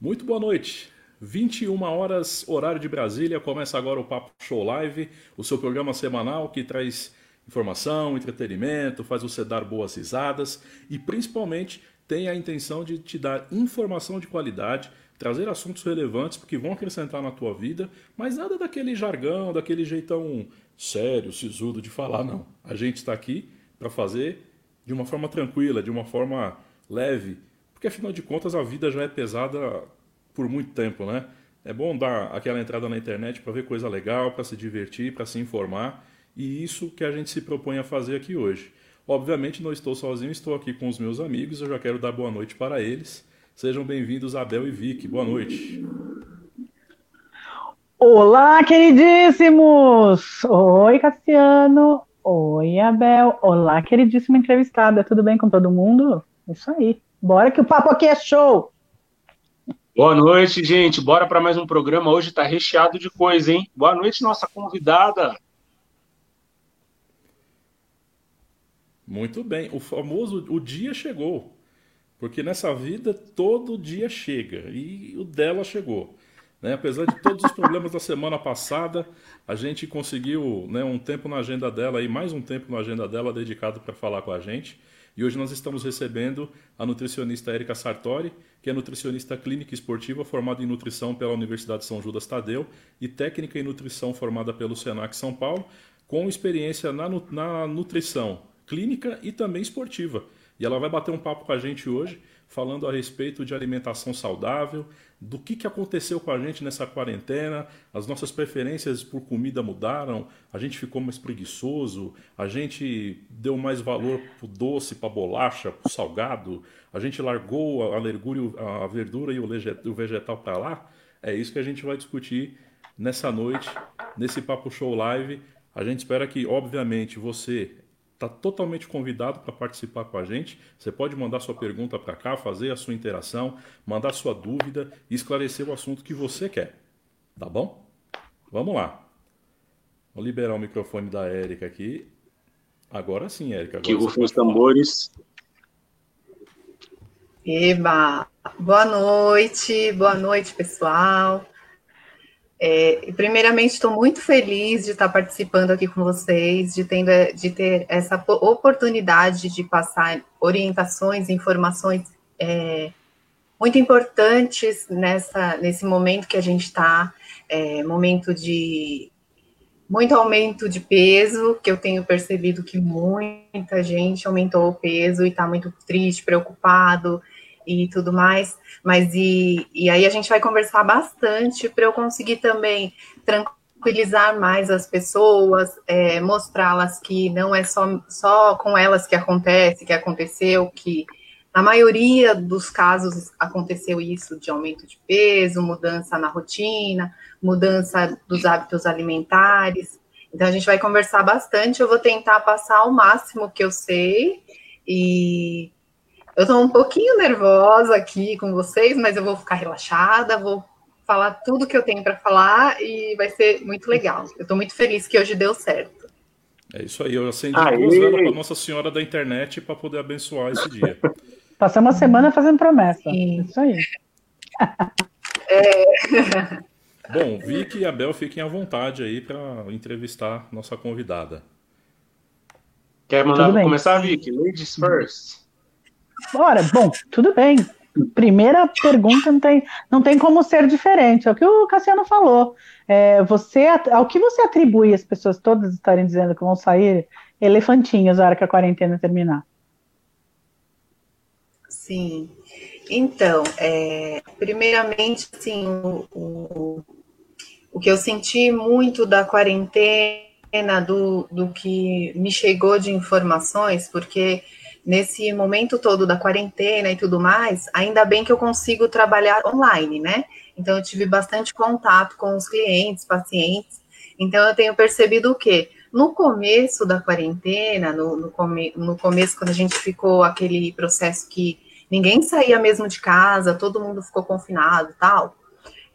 Muito boa noite. 21 horas, horário de Brasília, começa agora o Papo Show Live, o seu programa semanal que traz informação, entretenimento, faz você dar boas risadas e principalmente tem a intenção de te dar informação de qualidade, trazer assuntos relevantes que vão acrescentar na tua vida, mas nada daquele jargão, daquele jeitão sério, sisudo de falar, não. A gente está aqui para fazer de uma forma tranquila, de uma forma leve, porque afinal de contas a vida já é pesada por muito tempo, né? É bom dar aquela entrada na internet para ver coisa legal, para se divertir, para se informar, e isso que a gente se propõe a fazer aqui hoje. Obviamente não estou sozinho, estou aqui com os meus amigos, eu já quero dar boa noite para eles. Sejam bem-vindos, Abel e Vicky. Boa noite. Olá, queridíssimos! Oi, Cassiano. Oi, Abel. Olá, queridíssima entrevistada. Tudo bem com todo mundo? Isso aí. Bora que o papo aqui é show! Boa noite, gente. Bora para mais um programa. Hoje está recheado de coisa, hein? Boa noite, nossa convidada. Muito bem. O famoso o dia chegou. Porque nessa vida todo dia chega. E o dela chegou. Né? Apesar de todos os problemas da semana passada, a gente conseguiu né, um tempo na agenda dela e mais um tempo na agenda dela dedicado para falar com a gente. E hoje nós estamos recebendo a nutricionista Erika Sartori, que é nutricionista clínica esportiva formada em nutrição pela Universidade de São Judas Tadeu e técnica em nutrição formada pelo Senac São Paulo, com experiência na, na nutrição clínica e também esportiva. E ela vai bater um papo com a gente hoje, falando a respeito de alimentação saudável, do que, que aconteceu com a gente nessa quarentena, as nossas preferências por comida mudaram, a gente ficou mais preguiçoso, a gente deu mais valor para o doce, para a bolacha, para o salgado, a gente largou a, legúrio, a verdura e o vegetal para lá. É isso que a gente vai discutir nessa noite, nesse Papo Show Live. A gente espera que, obviamente, você está totalmente convidado para participar com a gente. Você pode mandar sua pergunta para cá, fazer a sua interação, mandar sua dúvida e esclarecer o assunto que você quer. Tá bom? Vamos lá. Vou liberar o microfone da Érica aqui. Agora sim, Érica. Que rufem os tambores. Eba! Boa noite, boa noite, pessoal. É, primeiramente, estou muito feliz de estar participando aqui com vocês, de, tendo, de ter essa oportunidade de passar orientações, informações é, muito importantes nessa, nesse momento que a gente está, é, momento de muito aumento de peso, que eu tenho percebido que muita gente aumentou o peso e está muito triste, preocupado, e tudo mais. Mas e, e aí a gente vai conversar bastante para eu conseguir também tranquilizar mais as pessoas, é, mostrá-las que não é só, só com elas que acontece, que aconteceu, que na maioria dos casos aconteceu isso de aumento de peso, mudança na rotina, mudança dos hábitos alimentares. Então a gente vai conversar bastante. Eu vou tentar passar o máximo que eu sei e eu estou um pouquinho nervosa aqui com vocês, mas eu vou ficar relaxada, vou falar tudo que eu tenho para falar e vai ser muito legal. Eu estou muito feliz que hoje deu certo. É isso aí, eu acendi Aê. duas velas para Nossa Senhora da internet para poder abençoar esse dia. Passar uma semana fazendo promessa. Sim. Isso aí. É... Bom, Vicky e Abel fiquem à vontade aí para entrevistar nossa convidada. Quer mandar começar, Vicky? Ladies first. Bora, bom, tudo bem. Primeira pergunta não tem, não tem como ser diferente. É o que o Cassiano falou. É, você, ao que você atribui as pessoas todas estarem dizendo que vão sair elefantinhos na hora que a quarentena terminar? Sim. Então, é, primeiramente, assim, o, o, o que eu senti muito da quarentena, do, do que me chegou de informações, porque nesse momento todo da quarentena e tudo mais, ainda bem que eu consigo trabalhar online, né? Então eu tive bastante contato com os clientes, pacientes. Então eu tenho percebido o quê? No começo da quarentena, no, no, come, no começo, quando a gente ficou aquele processo que ninguém saía mesmo de casa, todo mundo ficou confinado tal,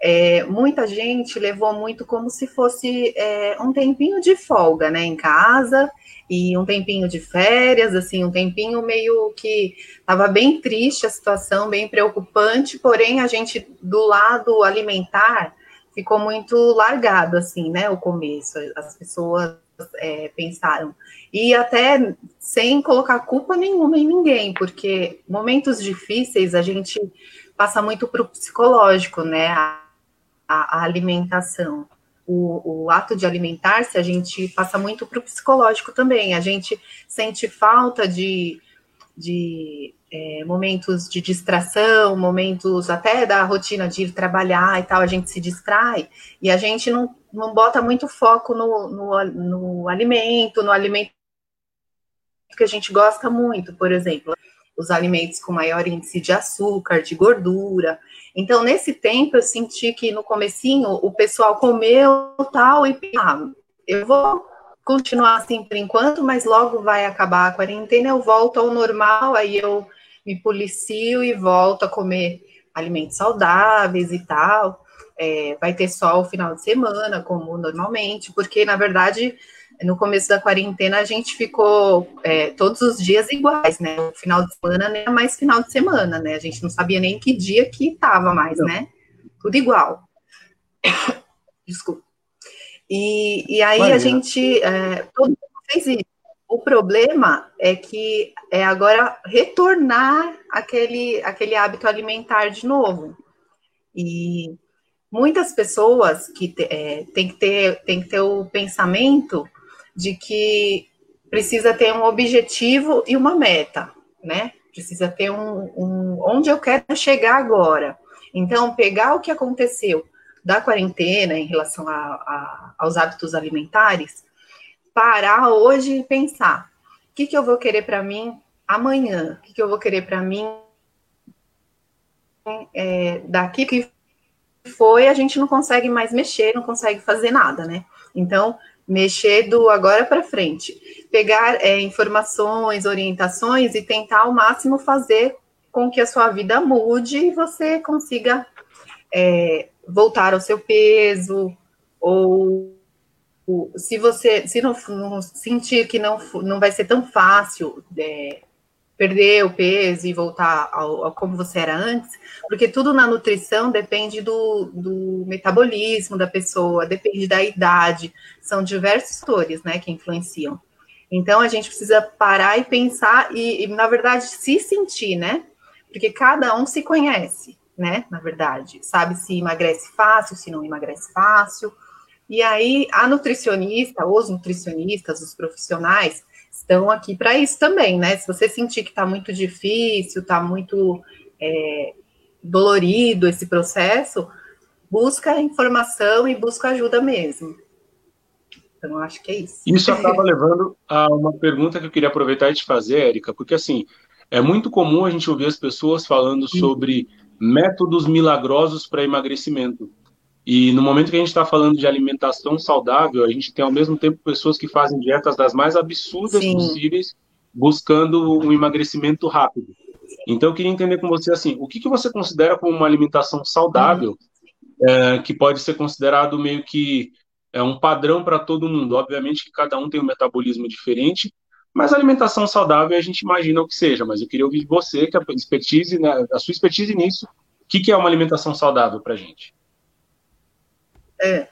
é, muita gente levou muito como se fosse é, um tempinho de folga, né, em casa, e um tempinho de férias, assim, um tempinho meio que estava bem triste a situação, bem preocupante, porém a gente do lado alimentar ficou muito largado, assim, né, o começo, as pessoas é, pensaram, e até sem colocar culpa nenhuma em ninguém, porque momentos difíceis a gente passa muito para o psicológico, né, a, a, alimentação o, o ato de alimentar-se, a gente passa muito para o psicológico também. A gente sente falta de, de é, momentos de distração, momentos até da rotina de ir trabalhar e tal, a gente se distrai e a gente não, não bota muito foco no, no, no alimento, no alimento que a gente gosta muito, por exemplo, os alimentos com maior índice de açúcar, de gordura. Então, nesse tempo, eu senti que no comecinho o pessoal comeu tal e ah, eu vou continuar assim por enquanto, mas logo vai acabar a quarentena, eu volto ao normal, aí eu me policio e volto a comer alimentos saudáveis e tal. É, vai ter só o final de semana, como normalmente, porque na verdade no começo da quarentena a gente ficou é, todos os dias iguais, né? O final de semana nem é mais final de semana, né? A gente não sabia nem que dia que tava mais, não. né? Tudo igual. Desculpa. E, e aí a gente é, todo mundo fez isso. O problema é que é agora retornar aquele, aquele hábito alimentar de novo. E muitas pessoas que é, tem, que ter, tem que ter o pensamento de que precisa ter um objetivo e uma meta, né? Precisa ter um, um onde eu quero chegar agora. Então, pegar o que aconteceu da quarentena em relação a, a, aos hábitos alimentares, parar hoje e pensar: o que, que eu vou querer para mim amanhã? O que, que eu vou querer para mim é, daqui que foi? A gente não consegue mais mexer, não consegue fazer nada, né? Então, mexer do agora para frente, pegar é, informações, orientações e tentar ao máximo fazer com que a sua vida mude e você consiga é, voltar ao seu peso ou se você se não, não, sentir que não, não vai ser tão fácil é, perder o peso e voltar ao, ao, como você era antes, porque tudo na nutrição depende do, do metabolismo da pessoa, depende da idade, são diversos fatores, né, que influenciam. Então a gente precisa parar e pensar e, e, na verdade, se sentir, né? Porque cada um se conhece, né? Na verdade, sabe se emagrece fácil, se não emagrece fácil. E aí a nutricionista, os nutricionistas, os profissionais, estão aqui para isso também, né? Se você sentir que está muito difícil, está muito é, dolorido esse processo, busca informação e busca ajuda mesmo. Então, acho que é isso. Isso acaba levando a uma pergunta que eu queria aproveitar e te fazer, Érica, porque assim, é muito comum a gente ouvir as pessoas falando sobre métodos milagrosos para emagrecimento. E no momento que a gente está falando de alimentação saudável, a gente tem ao mesmo tempo pessoas que fazem dietas das mais absurdas Sim. possíveis, buscando um emagrecimento rápido. Então, eu queria entender com você assim, o que, que você considera como uma alimentação saudável, uhum. é, que pode ser considerado meio que é um padrão para todo mundo. Obviamente que cada um tem um metabolismo diferente, mas alimentação saudável a gente imagina o que seja. Mas eu queria ouvir você, que a expertise, né, a sua expertise nisso, o que, que é uma alimentação saudável para a gente? É.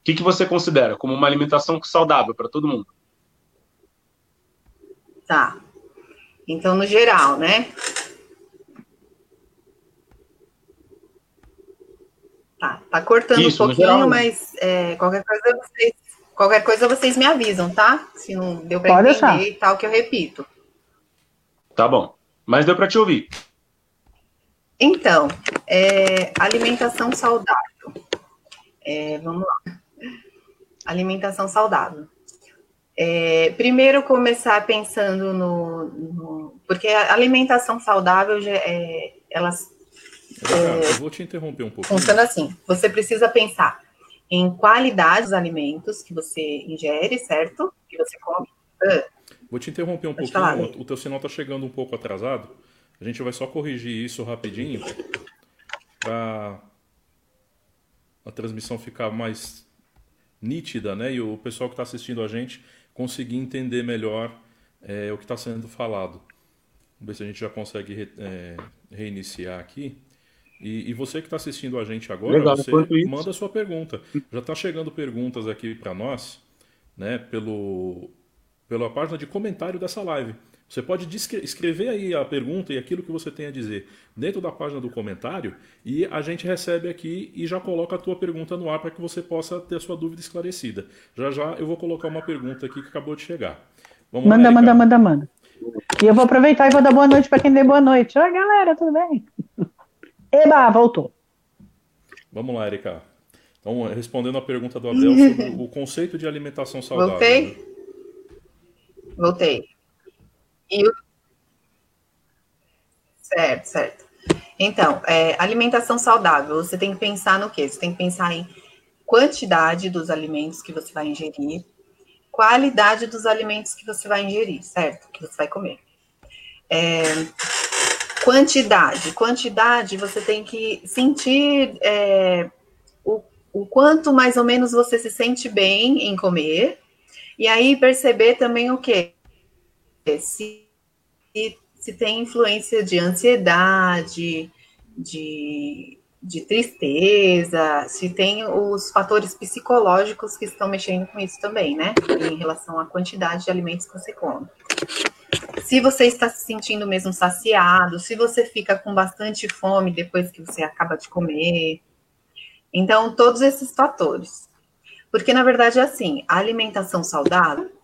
O que, que você considera como uma alimentação saudável para todo mundo? Tá. Então, no geral, né? Tá, tá cortando Isso, um pouquinho, geral, né? mas é, qualquer coisa vocês, qualquer coisa vocês me avisam, tá? Se não deu para entender deixar. e tal, que eu repito. Tá bom. Mas deu para te ouvir. Então, é, alimentação saudável. É, vamos lá. Alimentação saudável. É, primeiro começar pensando no, no, porque a alimentação saudável é, elas é, eu vou te interromper um pouco. Funciona assim: você precisa pensar em qualidade dos alimentos que você ingere, certo? Que você come. Uh, vou te interromper um pouquinho. Falar, o teu sinal está chegando um pouco atrasado. A gente vai só corrigir isso rapidinho. ficar a transmissão ficar mais nítida, né? E o pessoal que está assistindo a gente conseguir entender melhor é, o que está sendo falado. Vamos ver se a gente já consegue re, é, reiniciar aqui. E, e, você que está assistindo a gente agora, Legal, você manda a sua pergunta. Já está chegando perguntas aqui para nós, né? Pelo, pela página de comentário dessa live. Você pode escrever aí a pergunta e aquilo que você tem a dizer dentro da página do comentário e a gente recebe aqui e já coloca a tua pergunta no ar para que você possa ter a sua dúvida esclarecida. Já já eu vou colocar uma pergunta aqui que acabou de chegar. Vamos manda, lá, manda, manda, manda. E eu vou aproveitar e vou dar boa noite para quem deu boa noite. Oi, galera, tudo bem? Eba, voltou. Vamos lá, Erika. Então, respondendo a pergunta do Abel sobre o conceito de alimentação saudável. Voltei? Voltei. E o... Certo, certo. Então, é, alimentação saudável, você tem que pensar no quê? Você tem que pensar em quantidade dos alimentos que você vai ingerir, qualidade dos alimentos que você vai ingerir, certo? Que você vai comer. É, quantidade. Quantidade, você tem que sentir é, o, o quanto mais ou menos você se sente bem em comer, e aí perceber também o quê? Se, se tem influência de ansiedade, de, de tristeza, se tem os fatores psicológicos que estão mexendo com isso também, né? Em relação à quantidade de alimentos que você come. Se você está se sentindo mesmo saciado, se você fica com bastante fome depois que você acaba de comer. Então, todos esses fatores. Porque, na verdade, é assim, a alimentação saudável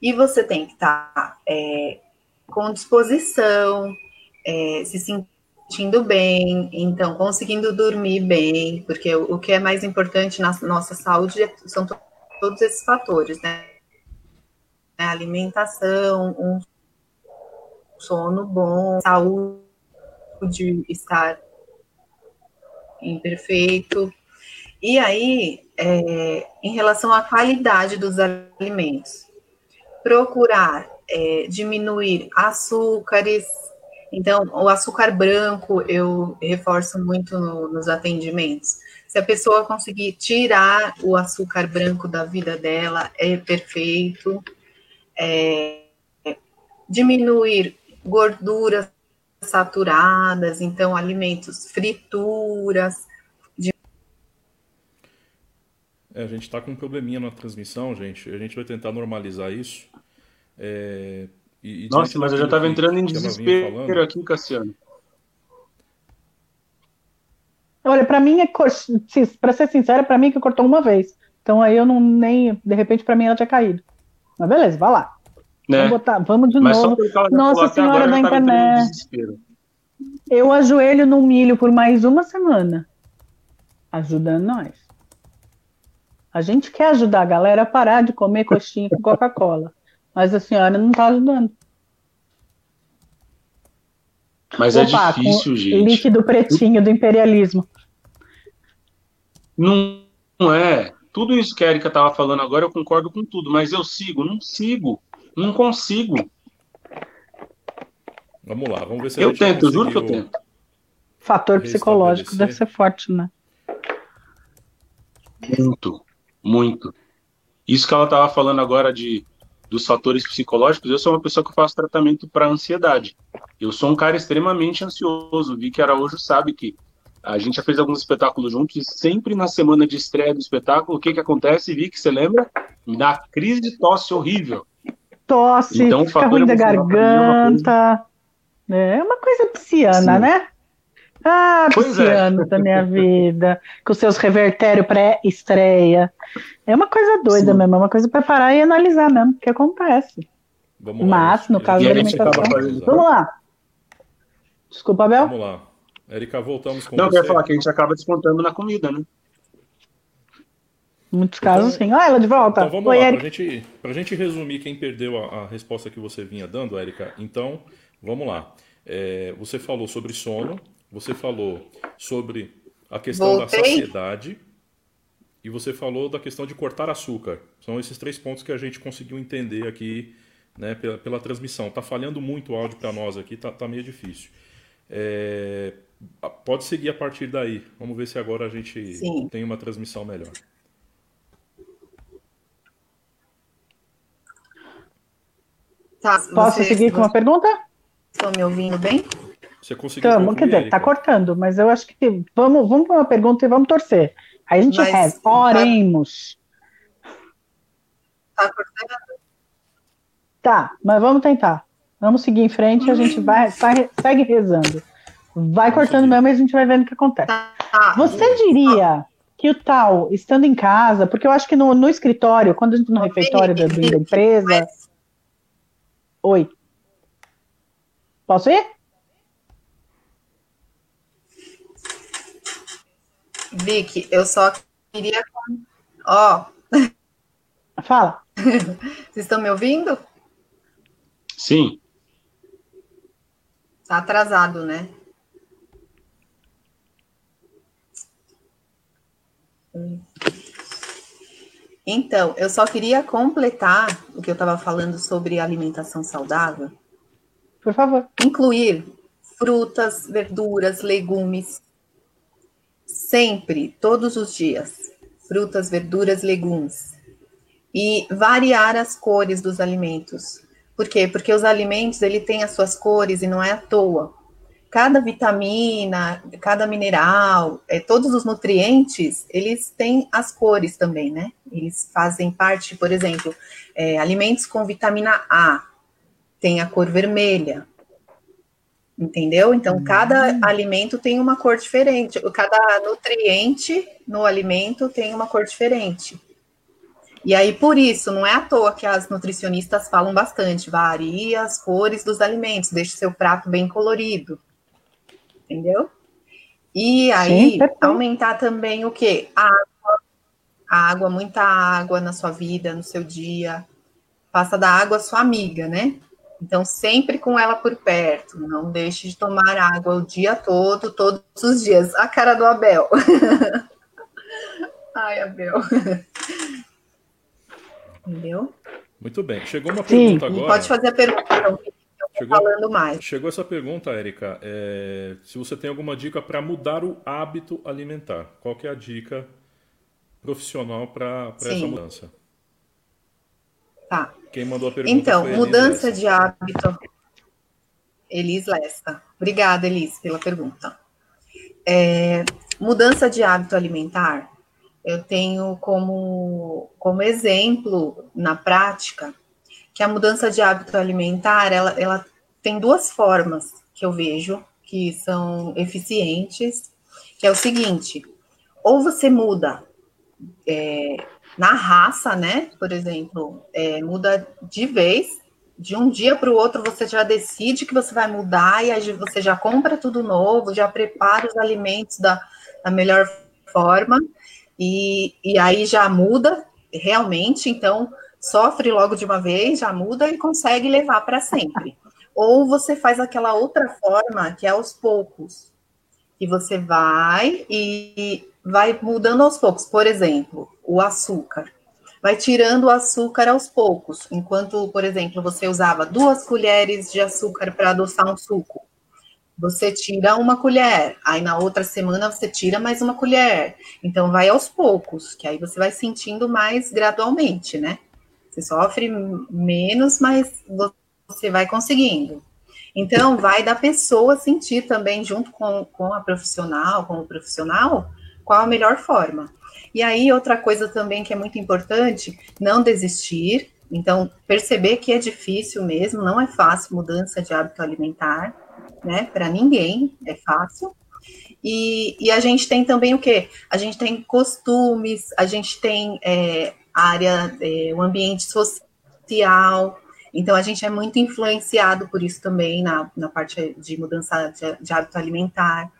e você tem que estar tá, é, com disposição, é, se sentindo bem, então conseguindo dormir bem, porque o, o que é mais importante na nossa saúde é, são to todos esses fatores, né? A alimentação, um sono bom, saúde, estar imperfeito. E aí, é, em relação à qualidade dos alimentos, procurar é, diminuir açúcares. Então, o açúcar branco eu reforço muito no, nos atendimentos. Se a pessoa conseguir tirar o açúcar branco da vida dela, é perfeito. É, diminuir gorduras saturadas, então alimentos, frituras, É, a gente está com um probleminha na transmissão, gente. A gente vai tentar normalizar isso. É, e, e Nossa, mas eu já estava entrando em desespero aqui, Cassiano. Olha, para mim, é para ser sincera, para mim que cortou uma vez. Então aí eu não nem, de repente para mim ela tinha caído. Mas beleza, vai lá. Né? Vamos, botar, vamos de Mas novo. Nossa Senhora da internet. Eu ajoelho no milho por mais uma semana, ajudando nós. A gente quer ajudar a galera a parar de comer coxinha com Coca-Cola, mas a senhora não está ajudando. Mas é Opa, é difícil, gente. Líquido pretinho do imperialismo. Não, não é. Tudo isso que a Erika estava falando agora, eu concordo com tudo, mas eu sigo, não sigo, não consigo. Vamos lá, vamos ver se Eu tento, eu juro que eu tento. Fator psicológico deve ser forte, né? Muito. Muito. Isso que ela estava falando agora de dos fatores psicológicos, eu sou uma pessoa que faço tratamento para ansiedade. Eu sou um cara extremamente ansioso. Vi que Araújo sabe que a gente já fez alguns espetáculos juntos e sempre na semana de estreia do espetáculo, o que que acontece? Vi que você lembra? Me dá crise de tosse horrível. Tosse, então, fica ruim da garganta. É uma coisa, é uma coisa pisciana, Sim. né? Ah, pois é. da minha vida, com seus revertérios pré-estreia. É uma coisa doida Sim. mesmo, é uma coisa para parar e analisar mesmo, o que acontece. Vamos Mas, lá, no caso da alimentação. Vamos lá. Desculpa, Abel. Vamos lá. Erika, voltamos com Não, você. Não, eu ia falar que a gente acaba descontando na comida, né? Muitos casos, então, sim. Ah, ela de volta. Então vamos Oi, lá, para gente, a gente resumir quem perdeu a, a, resposta que você vinha dando, Erika. Então, vamos lá. É, você falou sobre sono, você falou sobre a questão Voltei. da saciedade e você falou da questão de cortar açúcar. São esses três pontos que a gente conseguiu entender aqui né, pela, pela transmissão. Tá falhando muito o áudio para nós aqui, tá, tá meio difícil. É, Pode seguir a partir daí. Vamos ver se agora a gente Sim. tem uma transmissão melhor. Tá, Posso seguir com uma pergunta? Estão me ouvindo bem? Você conseguiu? Então, quer dizer, está cortando, mas eu acho que vamos, vamos para uma pergunta e vamos torcer. Aí a gente mas, reza, oremos. Tá cortando? Tá, mas vamos tentar. Vamos seguir em frente e a gente vai, vai segue rezando. Vai cortando mesmo e a gente vai vendo o que acontece. Tá. Você diria que o tal, estando em casa, porque eu acho que no, no escritório, quando a gente no refeitório da, da empresa. Oi. Posso ir? Vicky, eu só queria. Ó. Fala. Vocês estão me ouvindo? Sim. Tá atrasado, né? Então, eu só queria completar o que eu estava falando sobre alimentação saudável. Por favor. Incluir frutas, verduras, legumes, sempre, todos os dias. Frutas, verduras, legumes. E variar as cores dos alimentos. Por quê? Porque os alimentos, ele tem as suas cores e não é à toa. Cada vitamina, cada mineral, é, todos os nutrientes, eles têm as cores também, né? Eles fazem parte, por exemplo, é, alimentos com vitamina A, tem a cor vermelha, entendeu? Então, uhum. cada alimento tem uma cor diferente, cada nutriente no alimento tem uma cor diferente. E aí, por isso, não é à toa que as nutricionistas falam bastante, varia as cores dos alimentos, deixe seu prato bem colorido, entendeu? E aí, Sim, aumentar também o quê? A água, a água, muita água na sua vida, no seu dia. Faça da água sua amiga, né? Então, sempre com ela por perto. Não deixe de tomar água o dia todo, todos os dias. A cara do Abel. Ai, Abel. Entendeu? Muito bem. Chegou uma pergunta Sim. agora. Pode fazer a pergunta, então, chegou, falando mais. Chegou essa pergunta, Érica. É, se você tem alguma dica para mudar o hábito alimentar. Qual é a dica profissional para essa mudança? Tá. Quem mandou a pergunta Então, mudança de hábito. Elis Lessa. Obrigada, Elis, pela pergunta. É, mudança de hábito alimentar, eu tenho como, como exemplo na prática que a mudança de hábito alimentar ela, ela tem duas formas que eu vejo que são eficientes, que é o seguinte: ou você muda é, na raça, né? Por exemplo, é, muda de vez, de um dia para o outro você já decide que você vai mudar e aí você já compra tudo novo, já prepara os alimentos da, da melhor forma e, e aí já muda realmente, então sofre logo de uma vez, já muda e consegue levar para sempre. Ou você faz aquela outra forma que é aos poucos, que você vai e vai mudando aos poucos. Por exemplo, o açúcar. Vai tirando o açúcar aos poucos. Enquanto, por exemplo, você usava duas colheres de açúcar para adoçar um suco. Você tira uma colher, aí na outra semana você tira mais uma colher. Então vai aos poucos, que aí você vai sentindo mais gradualmente, né? Você sofre menos, mas você vai conseguindo. Então, vai da pessoa sentir também, junto com, com a profissional, com o profissional, qual a melhor forma. E aí, outra coisa também que é muito importante, não desistir. Então, perceber que é difícil mesmo, não é fácil mudança de hábito alimentar, né? Para ninguém é fácil. E, e, a gente tem também o quê? A gente tem costumes, a gente tem é, área, é, o ambiente social. Então, a gente é muito influenciado por isso também na, na parte de mudança de, de hábito alimentar.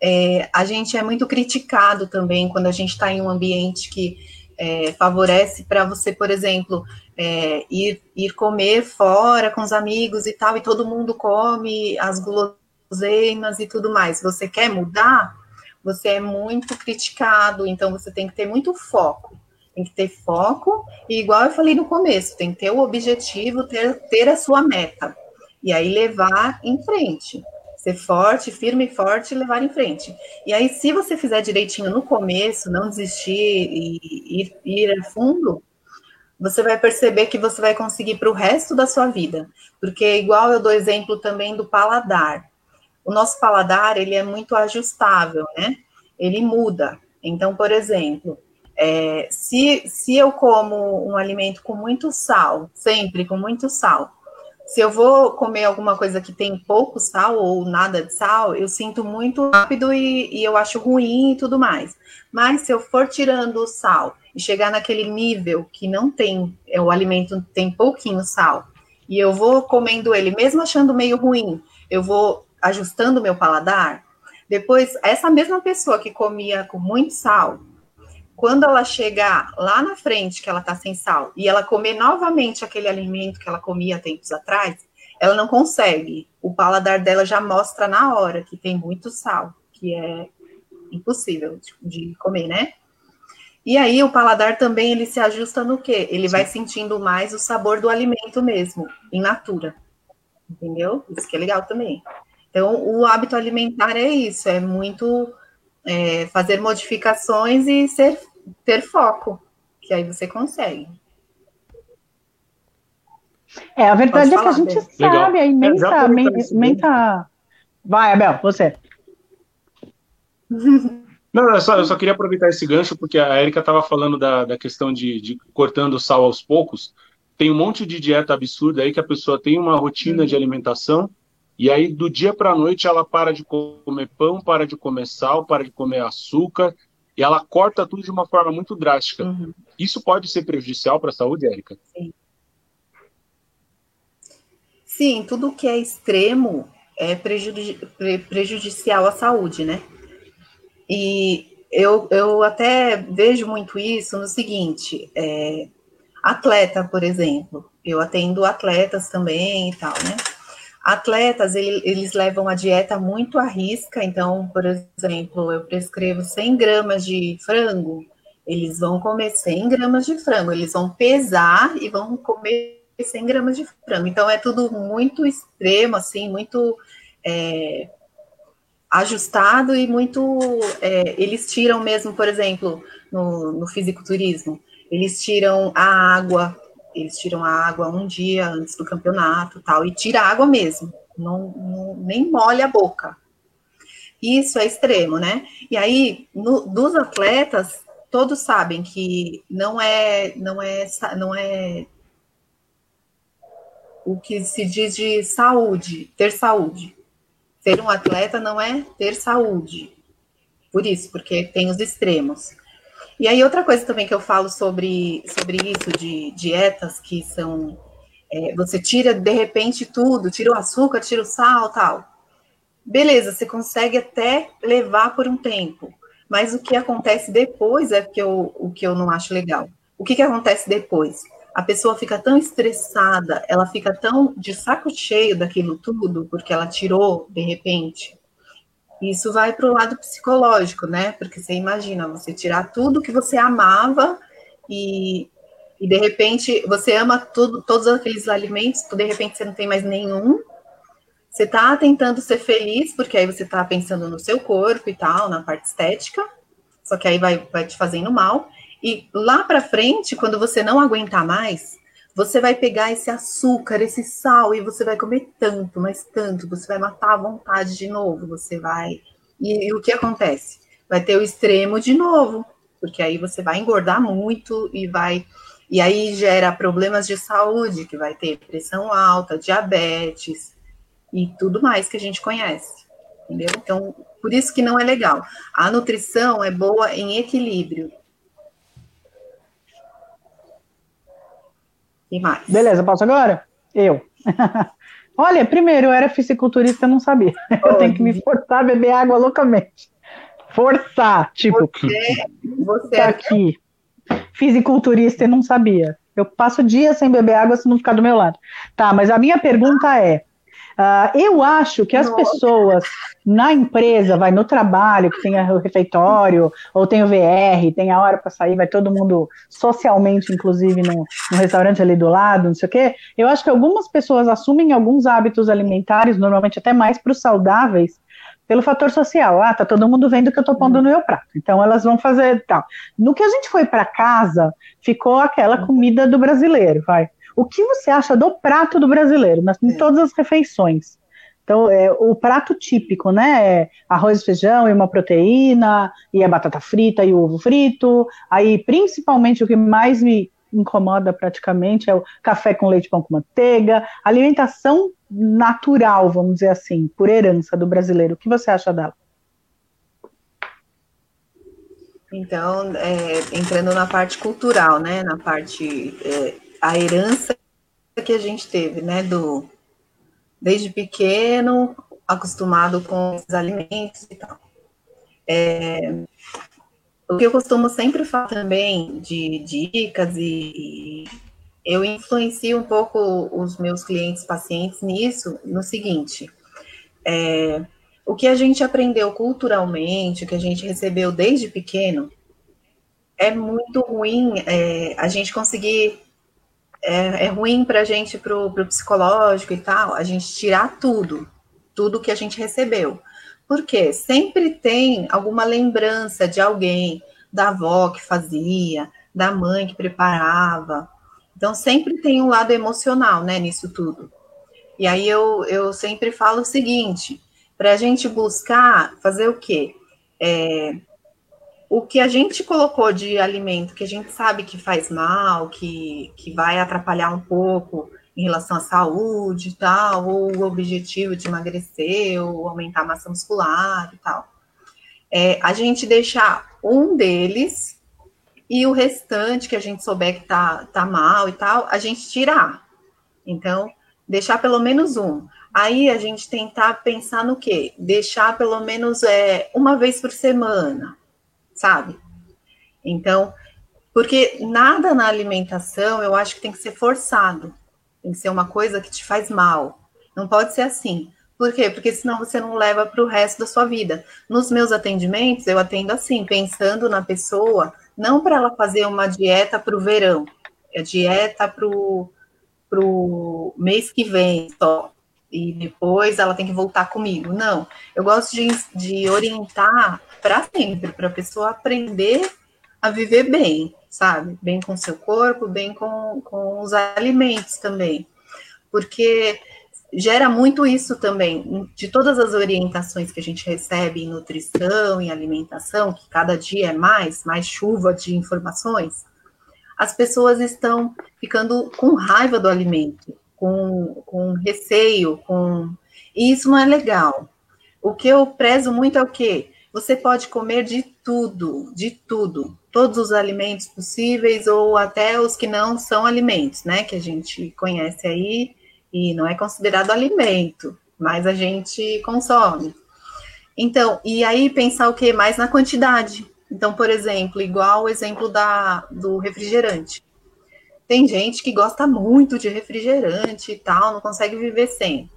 É, a gente é muito criticado também quando a gente está em um ambiente que é, favorece para você, por exemplo, é, ir, ir comer fora com os amigos e tal, e todo mundo come as guloseimas e tudo mais. Você quer mudar? Você é muito criticado, então você tem que ter muito foco. Tem que ter foco, e igual eu falei no começo, tem que ter o objetivo, ter, ter a sua meta, e aí levar em frente. Ser forte, firme e forte e levar em frente. E aí, se você fizer direitinho no começo, não desistir e ir, ir a fundo, você vai perceber que você vai conseguir para o resto da sua vida. Porque, igual eu dou exemplo também do paladar. O nosso paladar, ele é muito ajustável, né? Ele muda. Então, por exemplo, é, se, se eu como um alimento com muito sal, sempre com muito sal, se eu vou comer alguma coisa que tem pouco sal ou nada de sal, eu sinto muito rápido e, e, eu acho ruim e tudo mais. Mas se eu for tirando o sal e chegar naquele nível que não tem, é, o alimento tem pouquinho sal, e eu vou comendo ele, mesmo achando meio ruim, eu vou ajustando meu paladar. Depois, essa mesma pessoa que comia com muito sal, quando ela chegar lá na frente, que ela está sem sal, e ela comer novamente aquele alimento que ela comia tempos atrás, ela não consegue. O paladar dela já mostra na hora que tem muito sal, que é impossível de, comer, né? E aí o paladar também ele se ajusta no quê? Ele Sim. vai sentindo mais o sabor do alimento mesmo, em natura. Entendeu? Isso que é legal também. Então, o hábito alimentar é isso, é muito é, fazer modificações e ser, ter foco, que aí você consegue. É, a verdade é que a gente bem. sabe a imensa, é, imensa... Vai, Abel, você. Não, eu só, eu só, queria aproveitar esse gancho, porque a Erika estava falando da, da questão de, de cortando o sal aos poucos. Tem um monte de dieta absurda aí que a pessoa tem uma rotina de alimentação e aí, do dia para a noite, ela para de comer pão, para de comer sal, para de comer açúcar, e ela corta tudo de uma forma muito drástica. Uhum. Isso pode ser prejudicial para a saúde, Érica? Sim. Sim, tudo que é extremo é prejudici prejudicial à saúde, né? E eu, eu até vejo muito isso no seguinte: é, atleta, por exemplo, eu atendo atletas também e tal, né? Atletas, ele, eles levam a dieta muito à risca, então, por exemplo, eu prescrevo 100 gramas de frango, eles vão comer 100 gramas de frango, eles vão pesar e vão comer 100 gramas de frango. Então, é tudo muito extremo, assim, muito é, ajustado e muito. É, eles tiram mesmo, por exemplo, no, no fisiculturismo, eles tiram a água eles tiram a água um dia antes do campeonato tal, e tira a água mesmo, não, não, nem molha a boca. Isso é extremo, né? E aí, no, dos atletas, todos sabem que não é, não é, não é o que se diz de saúde, ter saúde. Ser um atleta não é ter saúde. Por isso, porque tem os extremos. E aí, outra coisa também que eu falo sobre, sobre isso, de dietas que são. É, você tira de repente tudo, tira o açúcar, tira o sal tal. Beleza, você consegue até levar por um tempo. Mas o que acontece depois é que eu, o que eu não acho legal. O que, que acontece depois? A pessoa fica tão estressada, ela fica tão de saco cheio daquilo tudo, porque ela tirou de repente isso vai para o lado psicológico, né? Porque você imagina você tirar tudo que você amava e, e de repente você ama tudo, todos aqueles alimentos, de repente você não tem mais nenhum. Você está tentando ser feliz, porque aí você está pensando no seu corpo e tal, na parte estética, só que aí vai, vai te fazendo mal. E lá para frente, quando você não aguentar mais, você vai pegar esse açúcar, esse sal, e você vai comer tanto, mas tanto, você vai matar a vontade de novo, você vai. E, e o que acontece? Vai ter o extremo de novo, porque aí você vai engordar muito e vai. E aí gera problemas de saúde, que vai ter pressão alta, diabetes e tudo mais que a gente conhece. Entendeu? Então, por isso que não é legal. A nutrição é boa em equilíbrio. E mais? Beleza, posso agora? Eu. Olha, primeiro, eu era fisiculturista, eu não sabia. Eu tenho que me forçar a beber água loucamente. Forçar, tipo, você, você tá aqui. Fisiculturista e não sabia. Eu passo dias sem beber água se não ficar do meu lado. Tá, mas a minha pergunta é: Uh, eu acho que as Nossa. pessoas na empresa, vai no trabalho, que tem o refeitório, ou tem o VR, tem a hora para sair, vai todo mundo socialmente, inclusive, no, no, restaurante ali do lado, não sei o quê. Eu acho que algumas pessoas assumem alguns hábitos alimentares, normalmente até mais para os saudáveis, pelo fator social. Ah, tá todo mundo vendo o que eu tô pondo no meu prato. Então elas vão fazer tal. No que a gente foi para casa, ficou aquela comida do brasileiro, vai. O que você acha do prato do brasileiro, nas, em é. todas as refeições? Então, é, o prato típico, né? É arroz e feijão e uma proteína, e a batata frita e o ovo frito. Aí, principalmente, o que mais me incomoda praticamente é o café com leite pão com manteiga. Alimentação natural, vamos dizer assim, por herança do brasileiro. O que você acha dela? Então, é, entrando na parte cultural, né? Na parte é a herança que a gente teve, né, do desde pequeno, acostumado com os alimentos e tal. É, o que eu costumo sempre falar também de dicas e, e eu influencio um pouco os meus clientes, pacientes nisso, no seguinte, é, o que a gente aprendeu culturalmente, o que a gente recebeu desde pequeno, é muito ruim é, a gente conseguir é, é ruim para a gente, para o psicológico e tal, a gente tirar tudo, tudo que a gente recebeu. Porque sempre tem alguma lembrança de alguém, da avó que fazia, da mãe que preparava. Então, sempre tem um lado emocional, né, nisso tudo. E aí eu, eu sempre falo o seguinte, para a gente buscar fazer o quê? É, o que a gente colocou de alimento que a gente sabe que faz mal, que, que vai atrapalhar um pouco em relação à saúde e tal, ou o objetivo de emagrecer, ou aumentar a massa muscular e tal. É, a gente deixar um deles e o restante que a gente souber que tá, tá mal e tal, a gente tirar. Então, deixar pelo menos um. Aí a gente tentar pensar no quê? Deixar pelo menos é, uma vez por semana, sabe? Então, porque nada na alimentação eu acho que tem que ser forçado, tem que ser uma coisa que te faz mal. Não pode ser assim. Por quê? Porque senão você não leva para o resto da sua vida. Nos meus atendimentos, eu atendo assim, pensando na pessoa, não para ela fazer uma dieta para o verão, é dieta para o mês que vem só e depois ela tem que voltar comigo. Não, eu gosto de, de orientar para sempre, para a pessoa aprender a viver bem, sabe? Bem com seu corpo, bem com, com os alimentos também. Porque gera muito isso também, de todas as orientações que a gente recebe em nutrição, em alimentação, que cada dia é mais, mais chuva de informações, as pessoas estão ficando com raiva do alimento, com, com receio, com. E isso não é legal. O que eu prezo muito é o quê? Você pode comer de tudo, de tudo, todos os alimentos possíveis ou até os que não são alimentos, né? Que a gente conhece aí e não é considerado alimento, mas a gente consome. Então, e aí pensar o que mais na quantidade. Então, por exemplo, igual o exemplo da, do refrigerante. Tem gente que gosta muito de refrigerante e tal, não consegue viver sem.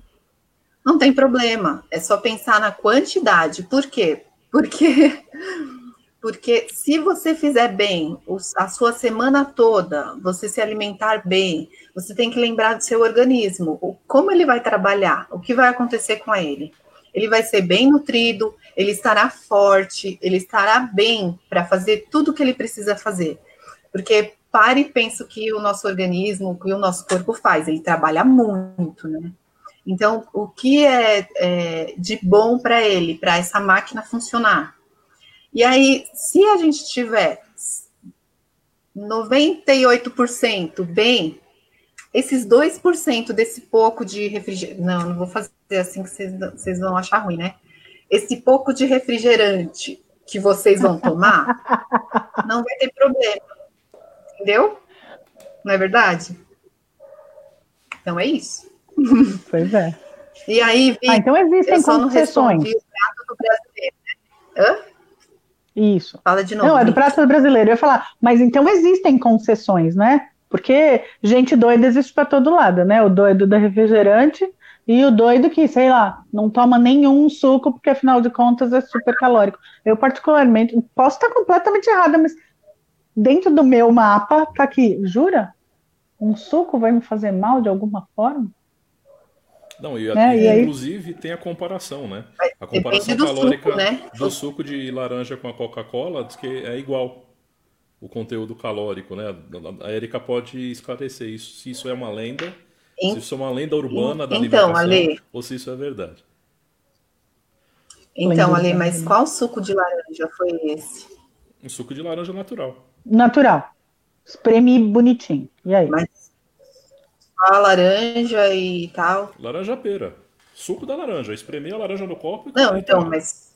Não tem problema, é só pensar na quantidade. Por quê? Porque porque se você fizer bem a sua semana toda, você se alimentar bem, você tem que lembrar do seu organismo, como ele vai trabalhar, o que vai acontecer com ele. Ele vai ser bem nutrido, ele estará forte, ele estará bem para fazer tudo o que ele precisa fazer. Porque pare e penso que o nosso organismo, que o nosso corpo faz, ele trabalha muito, né? Então, o que é, é de bom para ele, para essa máquina funcionar? E aí, se a gente tiver 98% bem, esses 2% desse pouco de refrigerante. Não, não vou fazer assim que vocês vão achar ruim, né? Esse pouco de refrigerante que vocês vão tomar, não vai ter problema Entendeu? Não é verdade? Então é isso. Pois é. E aí, Vi, ah, então existem concessões. né? Hã? Isso. Fala de novo. Não, é do prato brasileiro. Eu ia falar, mas então existem concessões, né? Porque gente doida existe para todo lado, né? O doido da refrigerante E o doido que, sei lá, não toma nenhum suco, porque afinal de contas é super calórico. Eu, particularmente, posso estar completamente errada, mas dentro do meu mapa, tá aqui, jura? Um suco vai me fazer mal de alguma forma? Não, e, é, e aí... inclusive tem a comparação, né? A comparação calórica suco, né? do suco de laranja com a Coca-Cola diz que é igual o conteúdo calórico, né? A Erika pode esclarecer isso, se isso é uma lenda, se isso é uma lenda urbana da então, alimentação, Ale... ou se isso é verdade. Então, Ale, mas qual suco de laranja foi esse? Um suco de laranja natural. Natural. Espreme bonitinho. E aí? Mas a laranja e tal. Laranja pera. Suco da laranja. Espremer a laranja no copo e Não, então, mas.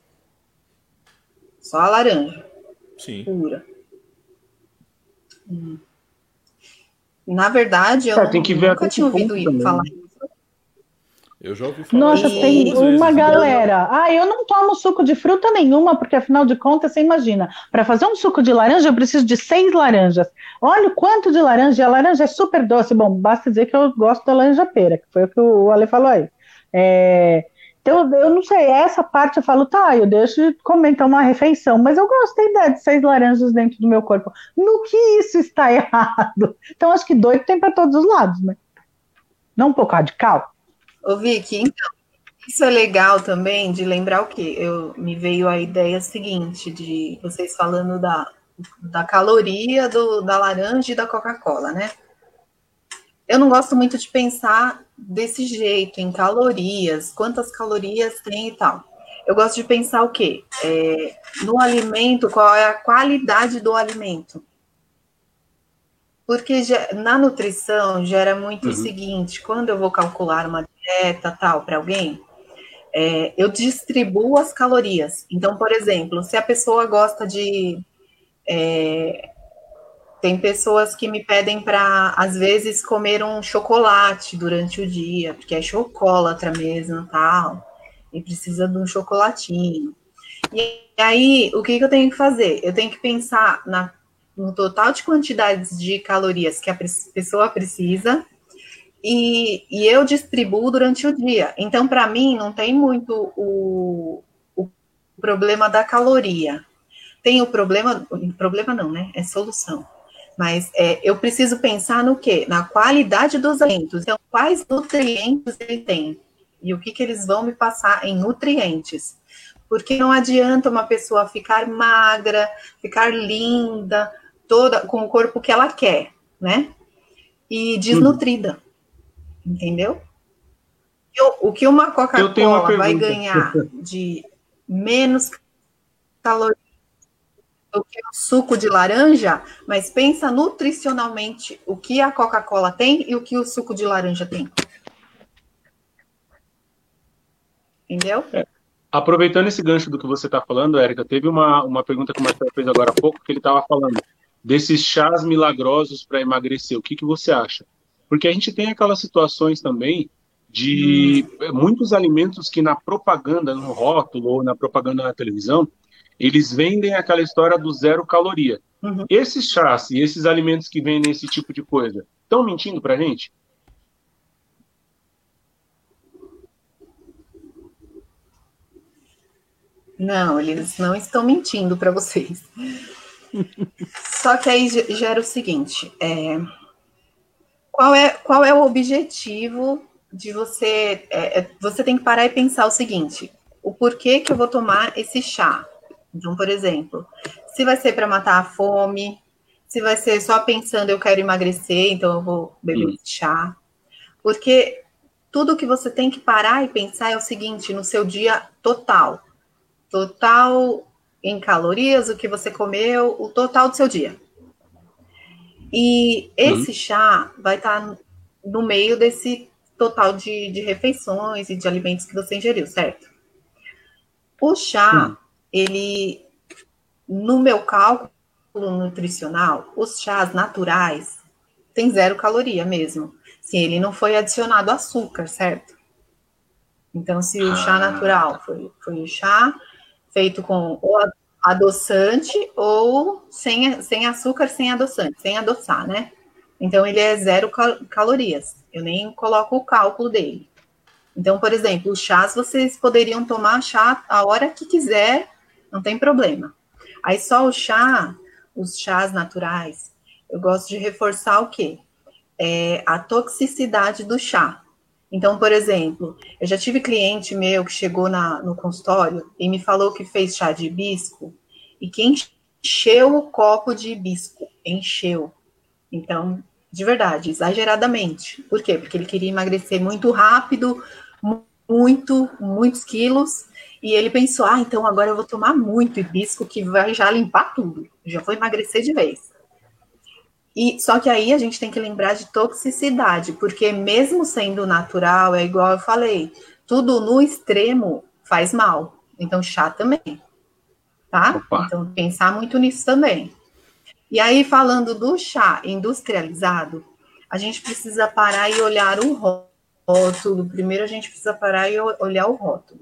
Só a laranja. Sim. Pura. Hum. Na verdade, eu é, tem que ver nunca tinha ouvido falar eu já ouvi falar Nossa, tem uma vezes, galera. Ah, eu não tomo suco de fruta nenhuma, porque afinal de contas, você imagina, para fazer um suco de laranja, eu preciso de seis laranjas. Olha o quanto de laranja, a laranja é super doce. Bom, basta dizer que eu gosto da laranja pera, que foi o que o Ale falou aí. É, então, eu não sei, essa parte eu falo, tá, eu deixo de comer então uma refeição, mas eu gosto da ideia de seis laranjas dentro do meu corpo. No que isso está errado? Então, acho que doido tem para todos os lados, né? Não um pouco radical? Ô, Vicky, então, isso é legal também de lembrar o quê? Eu, me veio a ideia seguinte, de vocês falando da, da caloria do, da laranja e da Coca-Cola, né? Eu não gosto muito de pensar desse jeito, em calorias, quantas calorias tem e tal. Eu gosto de pensar o quê? É, no alimento, qual é a qualidade do alimento. Porque na nutrição gera muito uhum. o seguinte: quando eu vou calcular uma dieta tal para alguém, é, eu distribuo as calorias. Então, por exemplo, se a pessoa gosta de. É, tem pessoas que me pedem para, às vezes, comer um chocolate durante o dia, porque é chocolatra mesmo, tal, e precisa de um chocolatinho. E aí, o que, que eu tenho que fazer? Eu tenho que pensar na no total de quantidades de calorias que a pessoa precisa e, e eu distribuo durante o dia. Então, para mim, não tem muito o, o problema da caloria. Tem o problema, problema não, né? É solução. Mas é, eu preciso pensar no quê? Na qualidade dos alimentos. Então, quais nutrientes ele tem? E o que, que eles vão me passar em nutrientes? Porque não adianta uma pessoa ficar magra, ficar linda, toda com o corpo que ela quer, né? E desnutrida. Entendeu? o que uma Coca-Cola vai ganhar de menos calorias do que o suco de laranja, mas pensa nutricionalmente o que a Coca-Cola tem e o que o suco de laranja tem. Entendeu? É. Aproveitando esse gancho do que você está falando, Érica, teve uma, uma pergunta que o Marcelo fez agora há pouco, que ele estava falando desses chás milagrosos para emagrecer. O que, que você acha? Porque a gente tem aquelas situações também de hum. muitos alimentos que na propaganda, no rótulo ou na propaganda na televisão, eles vendem aquela história do zero caloria. Uhum. Esses chás e esses alimentos que vendem esse tipo de coisa, estão mentindo para a gente? Não, eles não estão mentindo para vocês. Só que aí gera o seguinte: é, qual, é, qual é o objetivo de você. É, é, você tem que parar e pensar o seguinte: o porquê que eu vou tomar esse chá? Então, por exemplo, se vai ser para matar a fome, se vai ser só pensando eu quero emagrecer, então eu vou beber chá. Porque tudo que você tem que parar e pensar é o seguinte: no seu dia total. Total em calorias, o que você comeu, o total do seu dia. E esse uhum. chá vai estar tá no meio desse total de, de, refeições e de alimentos que você ingeriu, certo? O chá, uhum. ele, no meu cálculo nutricional, os chás naturais tem zero caloria mesmo. Se ele não foi adicionado açúcar, certo? Então, se o chá ah. natural foi, foi o chá feito com ou adoçante ou sem, sem açúcar, sem adoçante, sem adoçar, né? Então ele é zero cal calorias. Eu nem coloco o cálculo dele. Então, por exemplo, os chás vocês poderiam tomar chá a hora que quiser, não tem problema. Aí só o chá, os chás naturais, eu gosto de reforçar o quê? É a toxicidade do chá. Então, por exemplo, eu já tive cliente meu que chegou na, no consultório e me falou que fez chá de hibisco e que encheu o copo de hibisco, encheu. Então, de verdade, exageradamente. Por quê? Porque ele queria emagrecer muito rápido, muito, muitos quilos, e ele pensou: ah, então agora eu vou tomar muito hibisco que vai já limpar tudo, já vou emagrecer de vez. E só que aí a gente tem que lembrar de toxicidade, porque mesmo sendo natural, é igual eu falei, tudo no extremo faz mal. Então chá também, tá? Opa. Então pensar muito nisso também. E aí falando do chá industrializado, a gente precisa parar e olhar o rótulo. Primeiro a gente precisa parar e olhar o rótulo.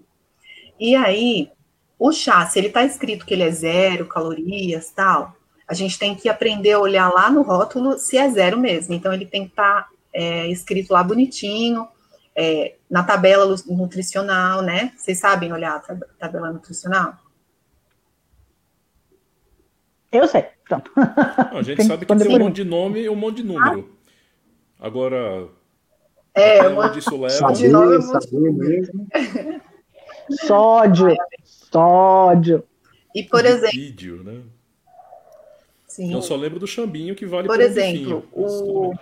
E aí o chá, se ele está escrito que ele é zero calorias, tal, a gente tem que aprender a olhar lá no rótulo se é zero mesmo. Então, ele tem que estar tá, é, escrito lá bonitinho, é, na tabela nutricional, né? Vocês sabem olhar a tabela nutricional? Eu sei. Pronto. Não, a gente tem sabe que tem um monte de nome e um monte de número. Ah. Agora, é, onde isso leva... Saber, saber mesmo. Sódio. Sódio. E, por exemplo... Vídeo, né? Sim. Eu só lembro do chambinho que vale por exemplo, o...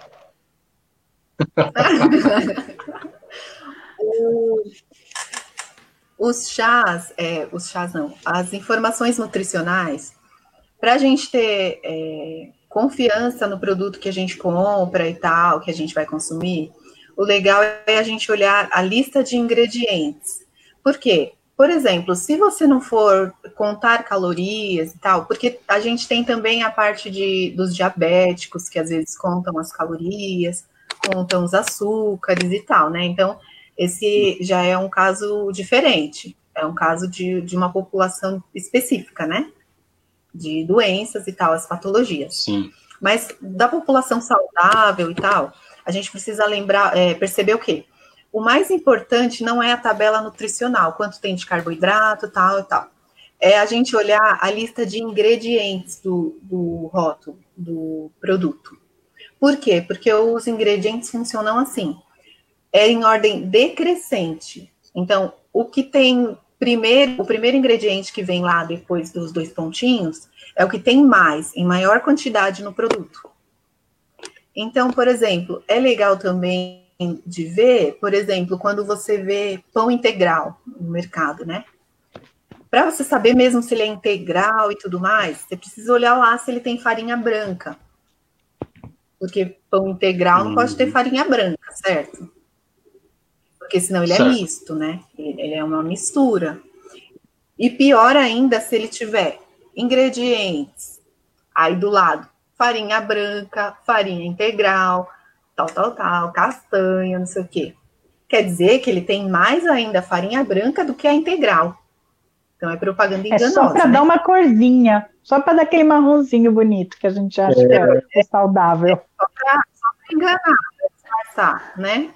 o... os chás, é, os chás não, as informações nutricionais, para a gente ter é, confiança no produto que a gente compra e tal, que a gente vai consumir, o legal é a gente olhar a lista de ingredientes. Por quê? Por exemplo, se você não for contar calorias e tal, porque a gente tem também a parte de, dos diabéticos, que às vezes contam as calorias, contam os açúcares e tal, né? Então, esse já é um caso diferente, é um caso de, de uma população específica, né? De doenças e tal, as patologias. Sim. Mas da população saudável e tal, a gente precisa lembrar, é, perceber o quê? O mais importante não é a tabela nutricional, quanto tem de carboidrato, tal e tal. É a gente olhar a lista de ingredientes do, do rótulo, do produto. Por quê? Porque os ingredientes funcionam assim. É em ordem decrescente. Então, o que tem primeiro, o primeiro ingrediente que vem lá depois dos dois pontinhos é o que tem mais, em maior quantidade no produto. Então, por exemplo, é legal também de ver, por exemplo, quando você vê pão integral no mercado, né? Para você saber mesmo se ele é integral e tudo mais, você precisa olhar lá se ele tem farinha branca. Porque pão integral não pode ter uhum. farinha branca, certo? Porque senão ele é certo. é misto, né? Ele é uma mistura. E pior ainda se ele tiver ingredientes aí do lado, farinha branca, farinha integral, tal, tal, tal, castanha, não sei o quê. Quer dizer que ele tem mais ainda farinha branca do que a integral. Então é propaganda enganosa. É só para né? dar uma corzinha, só para dar aquele marronzinho bonito que a gente acha é. que é, é saudável. É só para enganar, disfarçar, né?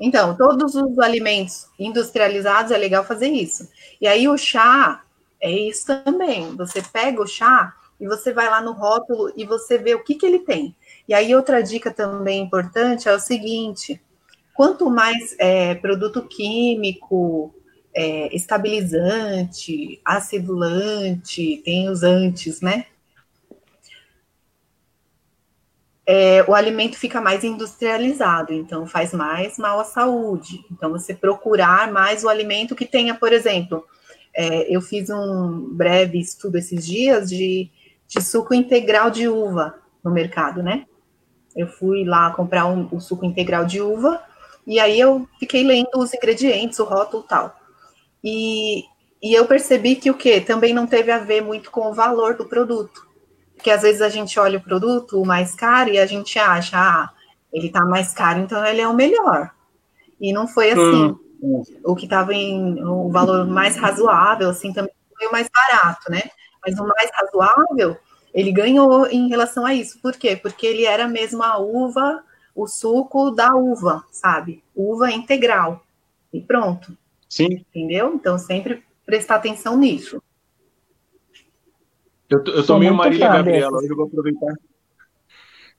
Então, todos os alimentos industrializados é legal fazer isso. E aí o chá é isso também. Você pega o chá e você vai lá no rótulo e você vê o que, que ele tem. E aí, outra dica também importante é o seguinte: quanto mais é, produto químico, é, estabilizante, acidulante, tem os antes, né? É, o alimento fica mais industrializado, então faz mais mal à saúde. Então, você procurar mais o alimento que tenha, por exemplo, é, eu fiz um breve estudo esses dias de, de suco integral de uva no mercado, né? Eu fui lá comprar um, um suco integral de uva e aí eu fiquei lendo os ingredientes, o rótulo e tal. E, e eu percebi que o que também não teve a ver muito com o valor do produto. Porque às vezes a gente olha o produto mais caro e a gente acha, ah, ele tá mais caro, então ele é o melhor. E não foi assim. Hum. O que estava em o valor mais razoável, assim, também foi o mais barato, né? Mas o mais razoável ele ganhou em relação a isso. Por quê? Porque ele era mesmo a uva, o suco da uva, sabe? Uva integral. E pronto. Sim. Entendeu? Então, sempre prestar atenção nisso. Eu, eu tô meio Marília Gabriela, hoje eu vou aproveitar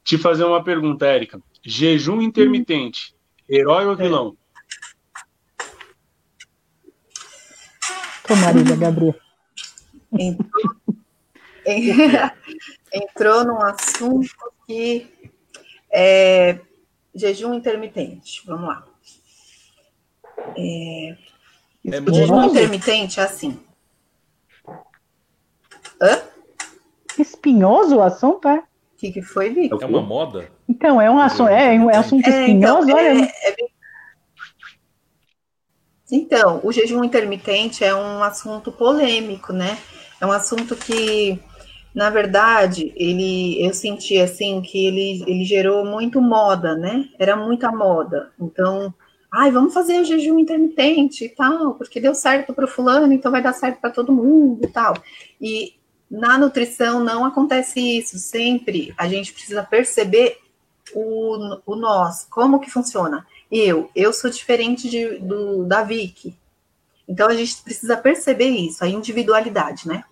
te fazer uma pergunta, Érica. Jejum intermitente, herói ou vilão? Tô Marília Gabriela. Entrou, entrou num assunto que é jejum intermitente. Vamos lá. É, é o jejum intermitente é assim. Hã? Espinhoso o assunto, é? O que, que foi, Vitor? É uma moda? Então, é um assunto, é, é um assunto é, espinhoso, então, olha. É, é então, o jejum intermitente é um assunto polêmico, né? É um assunto que, na verdade, ele, eu senti assim que ele, ele gerou muito moda, né? Era muita moda. Então, ai, vamos fazer o jejum intermitente e tal, porque deu certo para o fulano, então vai dar certo para todo mundo e tal. E na nutrição não acontece isso. Sempre a gente precisa perceber o, o nós, como que funciona. Eu, eu sou diferente de, do, da Vicky. Então a gente precisa perceber isso, a individualidade, né?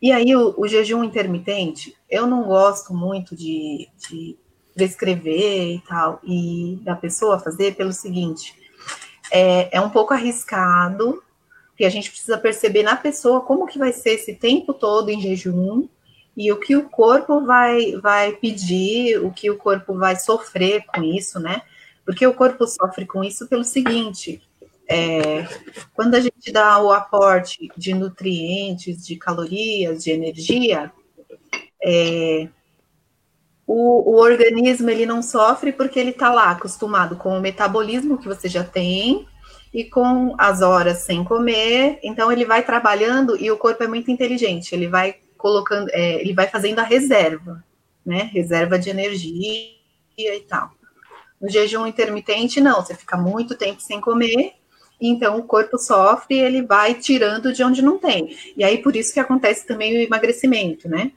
E aí o, o jejum intermitente, eu não gosto muito de, de prescrever e tal, e da pessoa fazer pelo seguinte, é, é um pouco arriscado, porque a gente precisa perceber na pessoa como que vai ser esse tempo todo em jejum e o que o corpo vai, vai pedir, o que o corpo vai sofrer com isso, né? Porque o corpo sofre com isso pelo seguinte: é, quando a gente dá o aporte de nutrientes, de calorias, de energia, é, o, o, organismo ele não sofre porque ele está lá acostumado com o metabolismo que você já tem e com as horas sem comer, então ele vai trabalhando e o corpo é muito inteligente, ele vai colocando, é, ele vai fazendo a reserva, né? Reserva de energia e tal. No jejum intermitente, não, você fica muito tempo sem comer, então o corpo sofre e ele vai tirando de onde não tem. E aí por isso que acontece também o emagrecimento, né?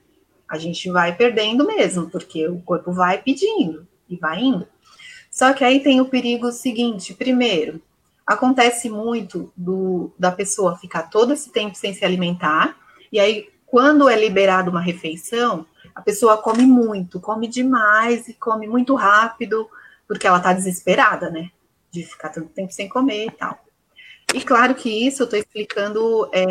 a gente vai perdendo mesmo, porque o corpo vai pedindo e vai indo. Só que aí tem o perigo seguinte: primeiro, acontece muito do, da pessoa ficar todo esse tempo sem se alimentar, e aí, quando é liberada uma refeição, a pessoa come muito, come demais e come muito rápido, porque ela tá desesperada, né? De ficar tanto tempo sem comer e tal. E claro que isso eu estou explicando é,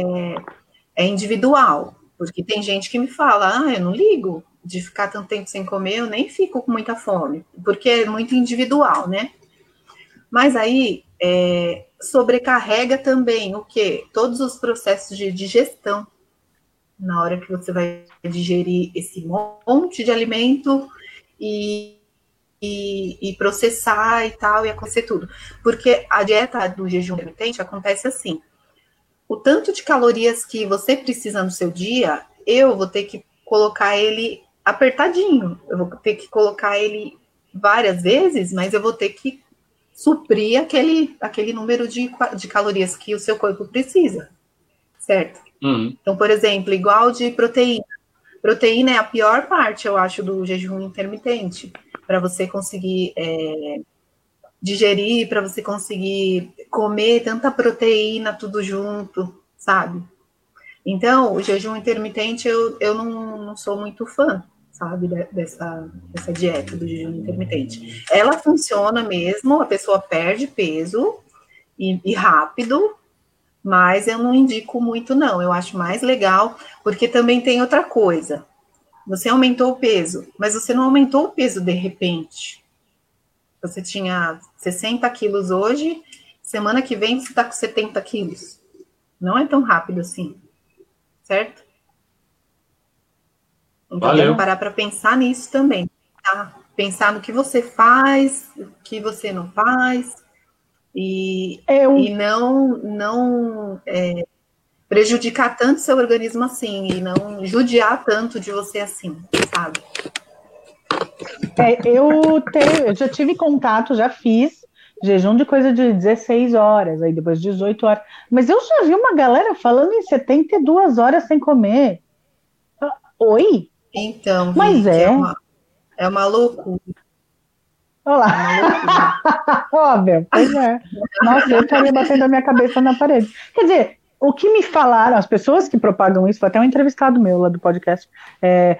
é individual. Porque tem gente que me fala, ah, eu não ligo de ficar tanto tempo sem comer, eu nem fico com muita fome, porque é muito individual, né? Mas aí é, sobrecarrega também o que? Todos os processos de digestão. Na hora que você vai digerir esse monte de alimento e, e, e processar e tal, e acontecer tudo. Porque a dieta do jejum intermitente acontece assim o tanto de calorias que você precisa no seu dia, eu vou ter que colocar ele apertadinho. Eu vou ter que colocar ele várias vezes, mas eu vou ter que suprir aquele, aquele número de, de calorias que o seu corpo precisa, certo? Uhum. Então, por exemplo, igual de proteína. Proteína é a pior parte, eu acho, do jejum intermitente, para você conseguir é, digerir, para você conseguir comer tanta proteína tudo junto, sabe? Então, o jejum intermitente eu, eu não, não sou muito fã, sabe, dessa, dessa dieta do jejum intermitente. Ela funciona mesmo, a pessoa perde peso e, e rápido, mas eu não indico muito, não. Eu acho mais legal, porque também tem outra coisa. Você aumentou o peso, mas você não aumentou o peso de repente. Você tinha 60 quilos hoje, semana que vem você está com 70 quilos. Não é tão rápido assim, certo? Então, Valeu. parar para pensar nisso também. Tá? Pensar no que você faz, o que você não faz, e, Eu... e não, não é, prejudicar tanto seu organismo assim, e não judiar tanto de você assim, sabe? É, eu, te, eu já tive contato, já fiz jejum de coisa de 16 horas, aí depois 18 horas. Mas eu já vi uma galera falando em 72 horas sem comer. Oi? Então, mas é. É uma, é uma loucura. Olá. Óbvio, pois é. Nossa, eu estaria batendo a minha cabeça na parede. Quer dizer, o que me falaram, as pessoas que propagam isso, foi até um entrevistado meu lá do podcast, é,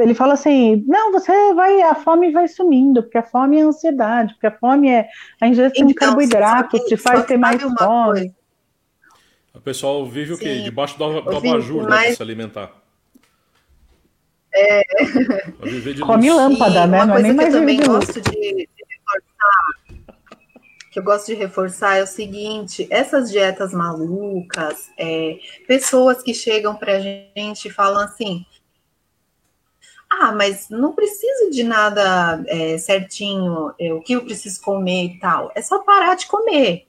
ele fala assim, não, você vai, a fome vai sumindo, porque a fome é a ansiedade, porque a fome é a ingestão então, de carboidratos, te faz ter mais fome. Coisa. O pessoal vive o quê? Debaixo do, do abajur, né, mas... para se alimentar. É. Come lâmpada, né? Uma coisa que eu também gosto de, de reforçar, que eu gosto de reforçar é o seguinte: essas dietas malucas, é, pessoas que chegam para a gente e falam assim. Ah, mas não preciso de nada é, certinho, é, o que eu preciso comer e tal. É só parar de comer.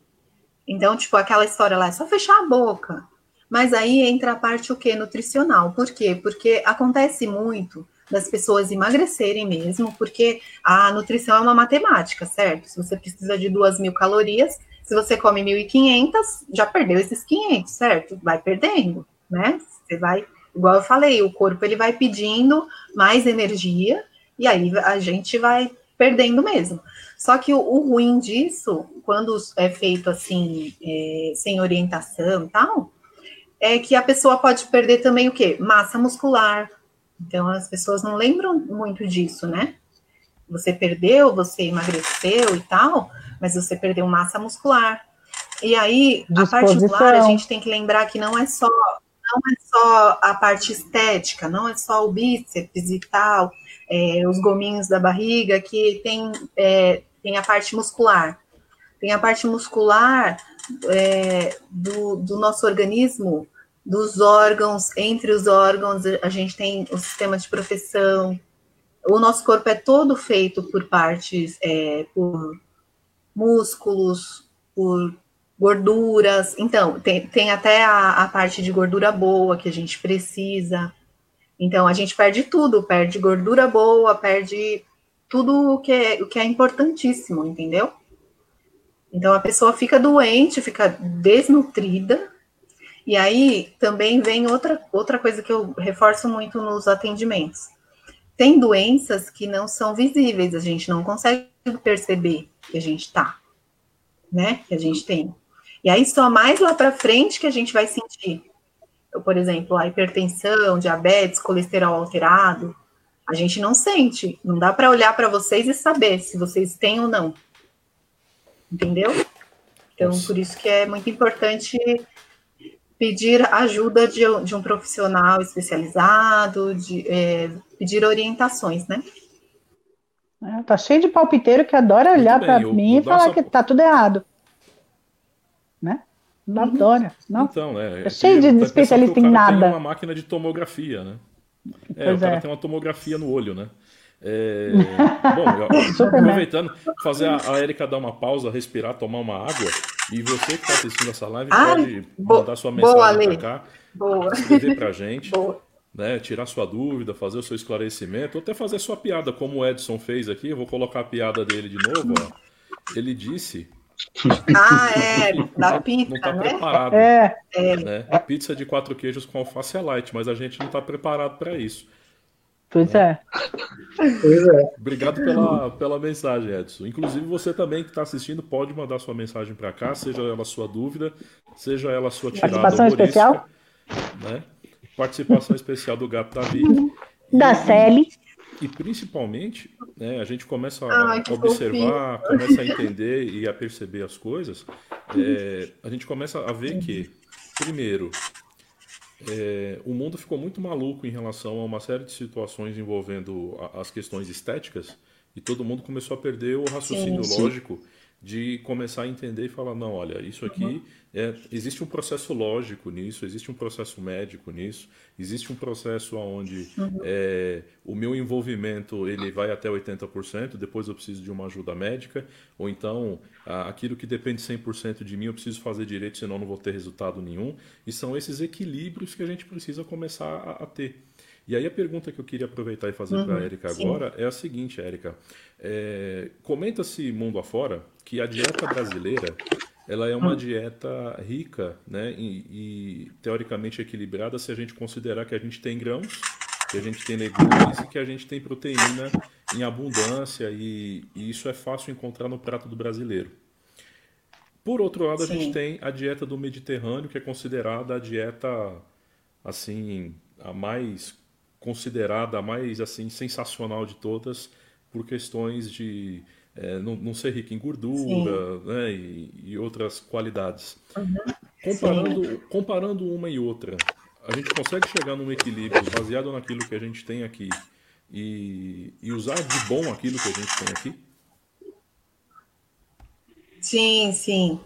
Então, tipo, aquela história lá, é só fechar a boca. Mas aí entra a parte o que nutricional. Por quê? Porque acontece muito das pessoas emagrecerem mesmo, porque a nutrição é uma matemática, certo? Se você precisa de duas mil calorias, se você come 1.500, já perdeu esses 500, certo? Vai perdendo, né? Você vai, igual eu falei, o corpo ele vai pedindo mais energia e aí a gente vai perdendo mesmo. Só que o, o ruim disso, quando é feito assim, é, sem orientação e tal, é que a pessoa pode perder também o quê? Massa muscular. Então, as pessoas não lembram muito disso, né? Você perdeu, você emagreceu e tal, mas você perdeu massa muscular. E aí, Disposição. a parte muscular, a gente tem que lembrar que não é só não é só a parte estética, não é só o bíceps e tal, é, os gominhos da barriga, que tem, é, tem a parte muscular. Tem a parte muscular é, do, do nosso organismo dos órgãos, entre os órgãos, a gente tem o sistema de proteção. O nosso corpo é todo feito por partes, é, por músculos, por gorduras. Então, tem, tem até a, a parte de gordura boa que a gente precisa. Então, a gente perde tudo, perde gordura boa, perde tudo o que é, o que é importantíssimo, entendeu? Então, a pessoa fica doente, fica desnutrida, e aí também vem outra, outra coisa que eu reforço muito nos atendimentos. Tem doenças que não são visíveis, a gente não consegue perceber que a gente tá, né? Que a gente tem. E aí só mais lá para frente que a gente vai sentir. Eu, por exemplo, a hipertensão, diabetes, colesterol alterado, a gente não sente. Não dá para olhar para vocês e saber se vocês têm ou não. Entendeu? Então, por isso que é muito importante pedir ajuda de, de um profissional especializado, de é, pedir orientações, né? É, tá cheio de palpiteiro que adora olhar para mim e falar que tá tudo errado. Né? Não uhum. adora. Não. Então, é, é cheio de especialista em nada. Tem uma máquina de tomografia, né? É, pois o cara é. tem uma tomografia no olho, né? É, bom, aproveitando, fazer a, a Erika dar uma pausa, respirar, tomar uma água. E você que está assistindo essa live Ai, pode mandar sua mensagem para cá, boa. escrever para a gente, né, tirar sua dúvida, fazer o seu esclarecimento, ou até fazer sua piada, como o Edson fez aqui. Eu vou colocar a piada dele de novo. Ó. Ele disse. Ah, é, da pizza. Não está né? preparado. É. Né? Pizza de quatro queijos com alface é light, mas a gente não está preparado para isso. Pois é. Pois é. Obrigado pela, pela mensagem, Edson. Inclusive, você também que está assistindo pode mandar sua mensagem para cá, seja ela sua dúvida, seja ela sua tirada Participação especial? Né? Participação especial do Gato Davi. Da Celi. E principalmente, né, a gente começa a Ai, observar, fofinho. começa a entender e a perceber as coisas. É, a gente começa a ver que, primeiro, é, o mundo ficou muito maluco em relação a uma série de situações envolvendo a, as questões estéticas e todo mundo começou a perder o raciocínio sim, sim. lógico de começar a entender e falar não, olha, isso aqui uhum. é, existe um processo lógico nisso, existe um processo médico nisso, existe um processo onde uhum. é, o meu envolvimento ele vai até 80%, depois eu preciso de uma ajuda médica, ou então aquilo que depende 100% de mim eu preciso fazer direito, senão não vou ter resultado nenhum. E são esses equilíbrios que a gente precisa começar a, a ter. E aí a pergunta que eu queria aproveitar e fazer uhum, para a Érica agora é a seguinte, Érica. É, Comenta-se mundo afora que a dieta brasileira ela é uma hum. dieta rica né, e, e, teoricamente equilibrada se a gente considerar que a gente tem grãos, que a gente tem legumes e que a gente tem proteína em abundância e, e, isso é fácil encontrar no prato do brasileiro. Por outro lado, Sim. a gente tem a dieta do Mediterrâneo, que é considerada a dieta assim a mais considerada a mais assim sensacional de todas por questões de é, não, não, ser rica em gordura né, e, e, outras qualidades. Uhum. Comparando, comparando uma e outra, a gente consegue chegar num equilíbrio baseado naquilo que a gente tem aqui e, e usar de bom aquilo que a gente tem aqui? Sim, sim.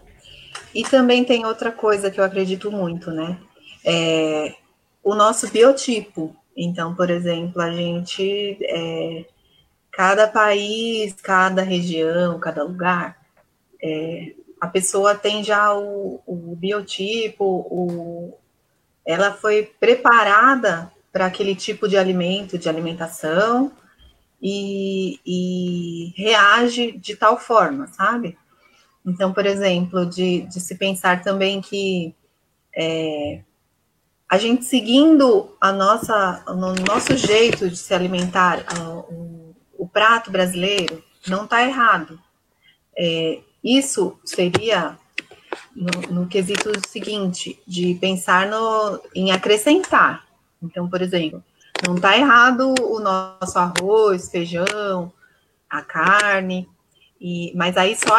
E também tem outra coisa que eu acredito muito, né? É, o nosso biotipo. Então, por exemplo, a gente, é, cada país, cada região, cada lugar, é, a pessoa tem já o, o biotipo, o, ela foi preparada para aquele tipo de alimento, de alimentação, e, e, reage de tal forma, sabe? Então, por exemplo, de, de se pensar também que é, a gente seguindo a nossa, o nosso jeito de se alimentar, o, o prato brasileiro, não está errado. É, isso seria no, no, quesito seguinte, de pensar no, em acrescentar. Então, por exemplo, não está errado o nosso arroz, feijão, a carne, e, mas aí só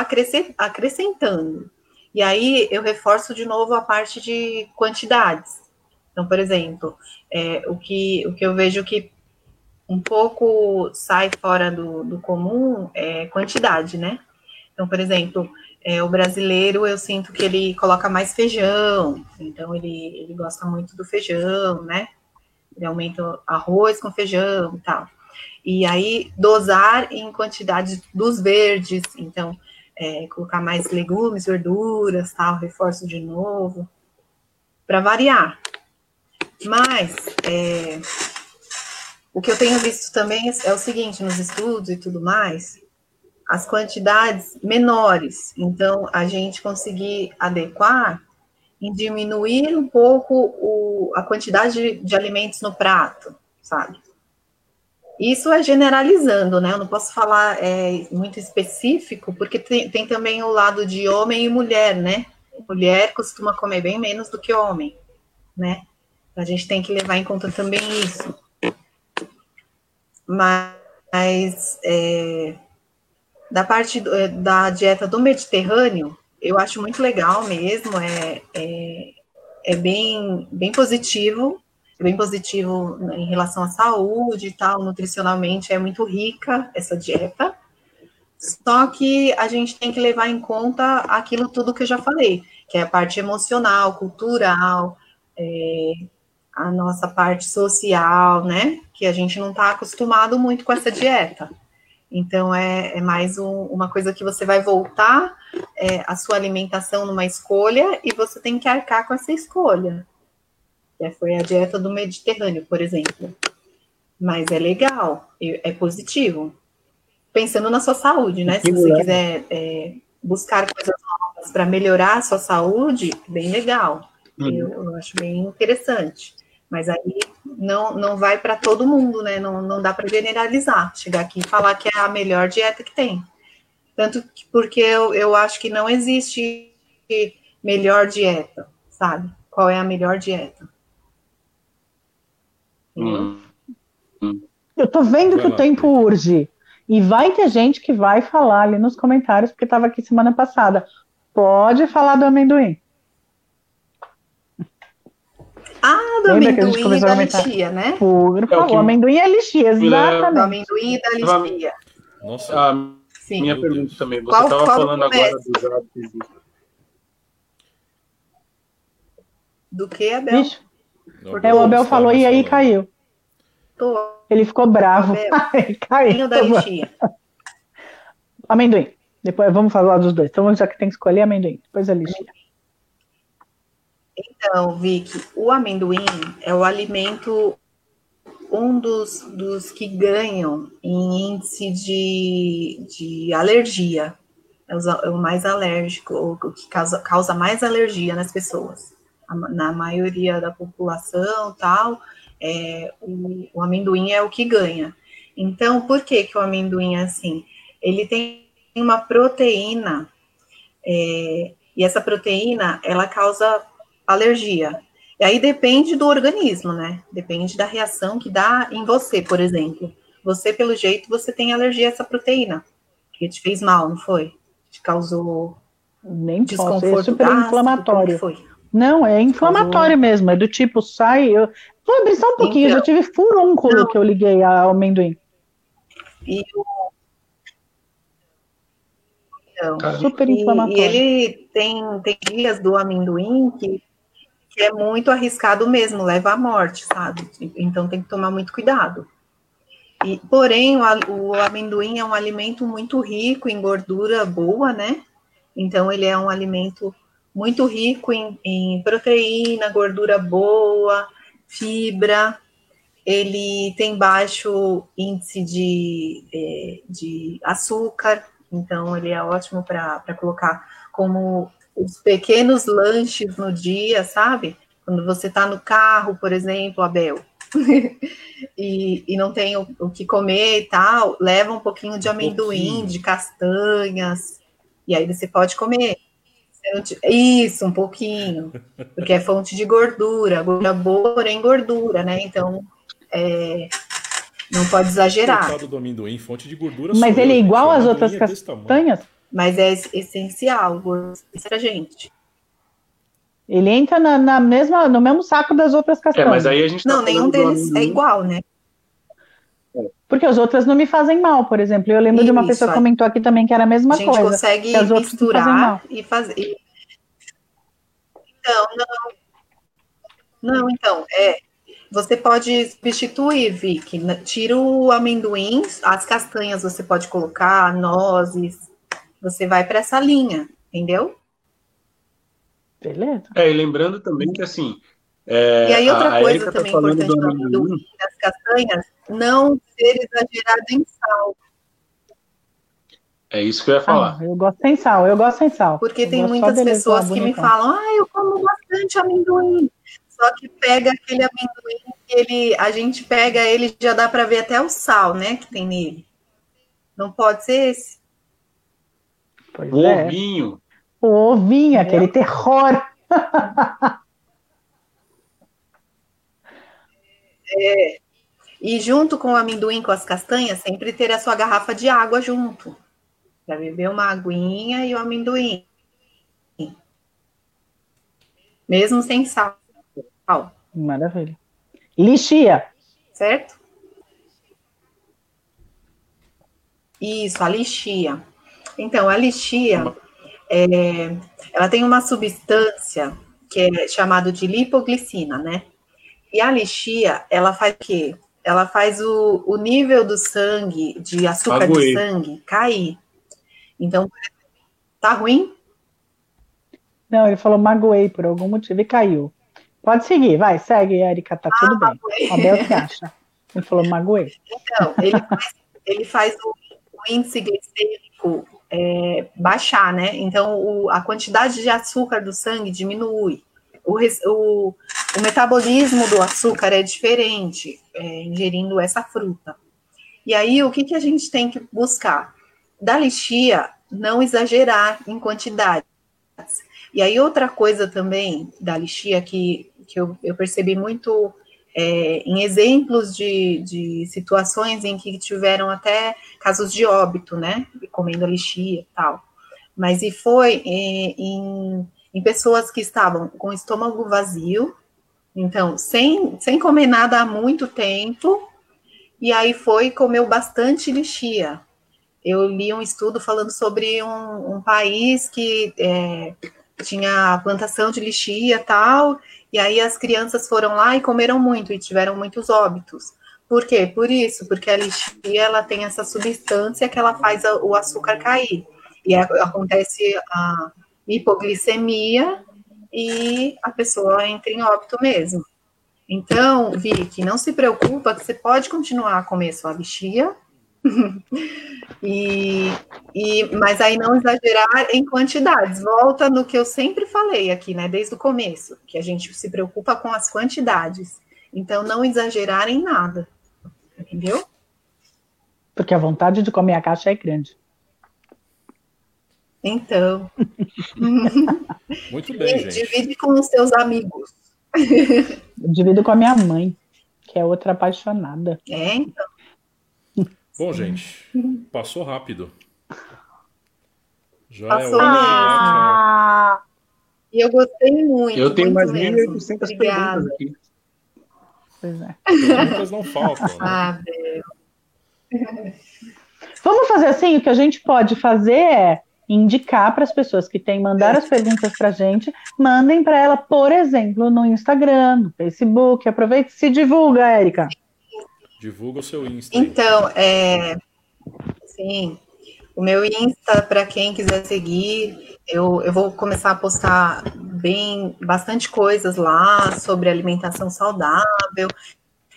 acrescentando. E aí eu reforço de novo a parte de quantidades. Então, por exemplo, é, o, que, o que eu vejo que um pouco sai fora do, do comum é quantidade, né? Então, por exemplo, é, o brasileiro eu sinto que ele coloca mais feijão, então ele, ele gosta muito do feijão, né? Ele aumenta arroz com feijão e tal. E aí, dosar em quantidade dos verdes, então, é, colocar mais legumes, verduras, tal, reforço de novo, para variar. Mas é, o que eu tenho visto também é o seguinte, nos estudos e tudo mais, as quantidades menores. Então, a gente conseguir adequar e diminuir um pouco o, a quantidade de, de alimentos no prato, sabe? Isso é generalizando, né? Eu não posso falar é, muito específico, porque tem, tem também o lado de homem e mulher, né? Mulher costuma comer bem menos do que homem, né? A gente tem que levar em conta também isso. Mas é, da parte do, é, da dieta do Mediterrâneo, eu acho muito legal mesmo, é, é, é bem, bem positivo, é bem positivo em relação à saúde e tal, nutricionalmente é muito rica essa dieta, só que a gente tem que levar em conta aquilo tudo que eu já falei, que é a parte emocional, cultural, é, a nossa parte social, né? Que a gente não está acostumado muito com essa dieta. Então, é, é mais um, uma coisa que você vai voltar é, a sua alimentação numa escolha e você tem que arcar com essa escolha. Que foi a dieta do Mediterrâneo, por exemplo. Mas é legal, é positivo. Pensando na sua saúde, né? Se você quiser é, buscar coisas novas para melhorar a sua saúde, bem legal. Uhum. Eu, eu acho bem interessante. Mas aí não, não vai para todo mundo, né? Não, não dá para generalizar. Chegar aqui e falar que é a melhor dieta que tem. Tanto que, porque eu, eu acho que não existe melhor dieta, sabe? Qual é a melhor dieta? Hum. Eu tô vendo que o tempo urge. E vai ter gente que vai falar ali nos comentários, porque estava aqui semana passada. Pode falar do amendoim. Ah, do Lembra amendoim e da lixia, né? Por favor, é que... amendoim e lixia, exatamente. Do amendoim e da lixia. Nossa, ah, Sim. minha pergunta também. Você estava falando agora dos hábitos. Do que, Abel? Vixe. É, o Abel falou e aí caiu. Tô. Ele ficou bravo. Caiu. da lixia. Amendoim. Depois vamos falar dos dois. Então, já que tem que escolher amendoim, depois a lixia. Então, Vicky, o amendoim é o alimento, um dos, dos que ganham em índice de, de alergia. É o, é o mais alérgico, o que causa, causa mais alergia nas pessoas. Na maioria da população, tal, é, o, o amendoim é o que ganha. Então, por que, que o amendoim é assim? Ele tem uma proteína, é, e essa proteína, ela causa alergia. E aí depende do organismo, né? Depende da reação que dá em você, por exemplo. Você, pelo jeito, você tem alergia a essa proteína, que te fez mal, não foi? Te causou Nem desconforto. é super inflamatório. Foi? Não, é inflamatório causou... mesmo, é do tipo, sai. Eu... Vou abrir só um pouquinho, então, eu já tive furúnculo não. que eu liguei ao amendoim. E o então, super inflamatório. E, ele tem, tem dias do amendoim que, é muito arriscado mesmo, leva à morte, sabe? Então tem que tomar muito cuidado. E, porém, o, o amendoim é um alimento muito rico em gordura boa, né? Então ele é um alimento muito rico em, em proteína, gordura boa, fibra, ele tem baixo índice de, é, de açúcar, então ele é ótimo para colocar como os pequenos lanches no dia, sabe? Quando você está no carro, por exemplo, Abel, e, e não tem o, o, que comer e tal, leva um pouquinho de amendoim, um de castanhas, e aí você pode comer. Isso, um pouquinho, porque é fonte de gordura, gordura boa, porém gordura, né? Então, é, não pode exagerar. O do amendoim, fonte de gordura. Mas ele é igual às outras é castanhas? Mas é essencial para gente. Ele entra na, na, mesma, no mesmo saco das outras castanhas. É, mas aí a gente tá não, nenhum deles é igual, né? Porque as outras não me fazem mal, por exemplo. Eu lembro Isso, de uma pessoa que comentou aqui também que era a mesma coisa. A gente coisa, consegue misturar e fazer. Então, não. Não, então, é, você pode substituir, Vicky. Tira o amendoim, as castanhas você pode colocar, nozes. Você vai para essa linha, entendeu? Beleza. É, e lembrando também que assim. É, e aí, outra coisa tá também importante do amendoim, das castanhas, não ser exagerado em sal. É isso que eu ia falar. Ah, eu gosto sem sal, eu gosto sem sal. Porque eu tem muitas pessoas que me falam, ah, eu como bastante amendoim. Só que pega aquele amendoim que ele, a gente pega ele, já dá para ver até o sal, né, que tem nele. Não pode ser esse? Pois o é. ovinho. O ovinho, é. aquele terror. é. E junto com o amendoim, com as castanhas, sempre ter a sua garrafa de água junto. Para beber uma aguinha e o amendoim. Mesmo sem sal. Maravilha. Lixia. Certo? Isso, a lixia. Então, a lixia, é, ela tem uma substância que é chamada de lipoglicina, né? E a lixia, ela faz o quê? Ela faz o, o nível do sangue, de açúcar do sangue, cair. Então, tá ruim? Não, ele falou magoei por algum motivo e caiu. Pode seguir, vai, segue, Erika, tá ah, tudo bem. A Bel que acha? Ele falou magoei. Então, ele faz, ele faz o, o, índice glicêmico é, baixar, né? Então, o, a quantidade de açúcar do sangue diminui. O, o, o metabolismo do açúcar é diferente é, ingerindo essa fruta. E aí, o que, que a gente tem que buscar? Da lixia, não exagerar em quantidades. E aí, outra coisa também da lixia que, que eu, eu percebi muito é, em exemplos de, de situações em que tiveram até casos de óbito, né? Comendo lixia e tal. Mas e foi é, em, em pessoas que estavam com o estômago vazio, então, sem, sem comer nada há muito tempo, e aí foi comeu bastante lixia. Eu li um estudo falando sobre um, um país que é, tinha plantação de lixia tal, e aí as crianças foram lá e comeram muito e tiveram muitos óbitos. Por quê? Por isso, porque a lixia ela tem essa substância que ela faz o açúcar cair. E acontece a hipoglicemia e a pessoa entra em óbito mesmo. Então, Vicky, não se preocupa que você pode continuar a comer sua lixia, e, e, mas aí não exagerar em quantidades. Volta no que eu sempre falei aqui, né? Desde o começo, que a gente se preocupa com as quantidades. Então, não exagerar em nada. Entendeu? Porque a vontade de comer a caixa é grande. Então. Muito bem, gente. Divide com os seus amigos. Eu divido com a minha mãe, que é outra apaixonada. É, então. Bom, gente, passou rápido. Já Passou é hora de mesmo. dar tchau. E eu gostei muito. Eu tenho muito mais mesmo. 1.800 Obrigada. perguntas aqui. Pois é. Perguntas não faltam. né? Ah. Vamos fazer assim: o que a gente pode fazer é indicar para as pessoas que têm mandar as perguntas para a gente, mandem para ela, por exemplo, no Instagram, no Facebook. Aproveite e se divulga, Érica. Divulga o seu Insta. Então, é, sim, o meu Insta, para quem quiser seguir, eu, eu vou começar a postar bem bastante coisas lá sobre alimentação saudável.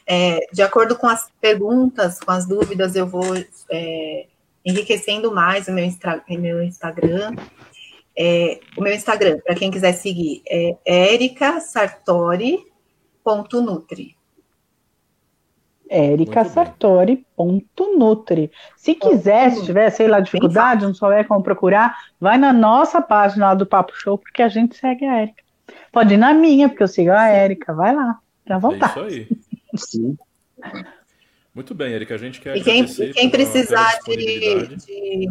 É, de acordo com as perguntas, com as dúvidas, eu vou é, enriquecendo mais o meu, meu Instagram. É, o meu Instagram, para quem quiser seguir, é ericasartori.nutri. Érica Muito bem. Sartori.nutri. Se quiser, se tiver, sei lá, dificuldade, não souber como procurar, vai na nossa página lá do Papo Show, porque a gente segue a Érica. Pode ir na minha, porque eu sigo a Érica. Vai lá, à É vontade. isso aí. Sim. Muito bem, Erika. A gente quer E quem, e quem precisar de, de-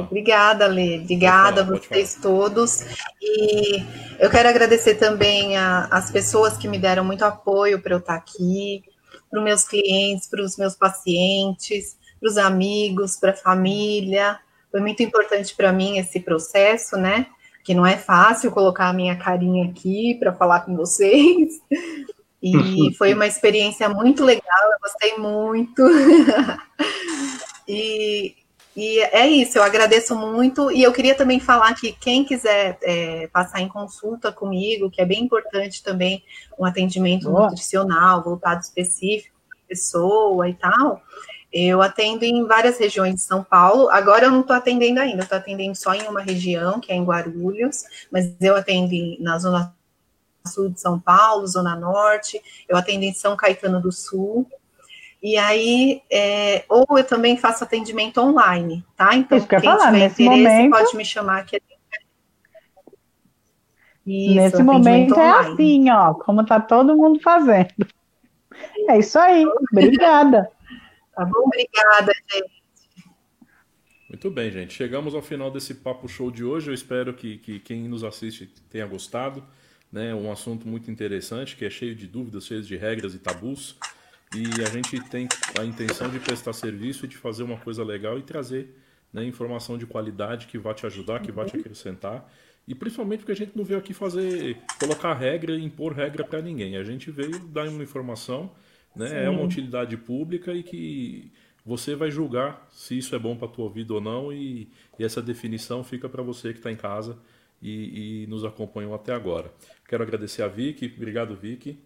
Obrigada, Lê. Obrigada a falar, pode vocês todos. E eu quero agradecer também a- as pessoas que me deram muito apoio para eu estar aqui, para os meus clientes, para os meus pacientes, para os amigos, para a família. Foi muito importante para mim esse processo, né? Que não é fácil colocar a minha carinha aqui para falar com vocês. E foi uma experiência muito legal, eu gostei muito. e, e é isso, eu agradeço muito. E eu queria também falar que quem quiser é, passar em consulta comigo, que é bem importante também um atendimento Boa. nutricional, voltado específico para a pessoa e tal. Eu atendo em várias regiões de São Paulo. Agora eu não estou atendendo ainda, estou atendendo só em uma região, que é em Guarulhos, mas eu atendo na zona sul de São Paulo, zona norte, eu atendo em São Caetano do Sul. E aí, é, ou eu também faço atendimento online, tá? Então, Isso que quem falar, tiver interesse momento- pode me chamar aqui. Isso, Nesse atendimento momento é online. assim, ó, como tá todo mundo fazendo. É isso aí. Obrigada. Tá bom? Obrigada, gente. Muito bem, gente. Chegamos ao final desse papo show de hoje. Eu espero que, que quem nos assiste tenha gostado. Né? Um assunto muito interessante, que é cheio de dúvidas, cheio de regras e tabus. E a gente tem a intenção de prestar serviço e de fazer uma coisa legal e trazer né, informação de qualidade que vai te ajudar, que vai te acrescentar. E principalmente porque a gente não veio aqui fazer, colocar regra e impor regra para ninguém. A gente veio dar uma informação, né? É uma utilidade pública e que você vai julgar se isso é bom para tua vida ou não e, e essa definição fica para você que está em casa e, e nos acompanhou até agora. Quero agradecer a Vicky, obrigado Vicky.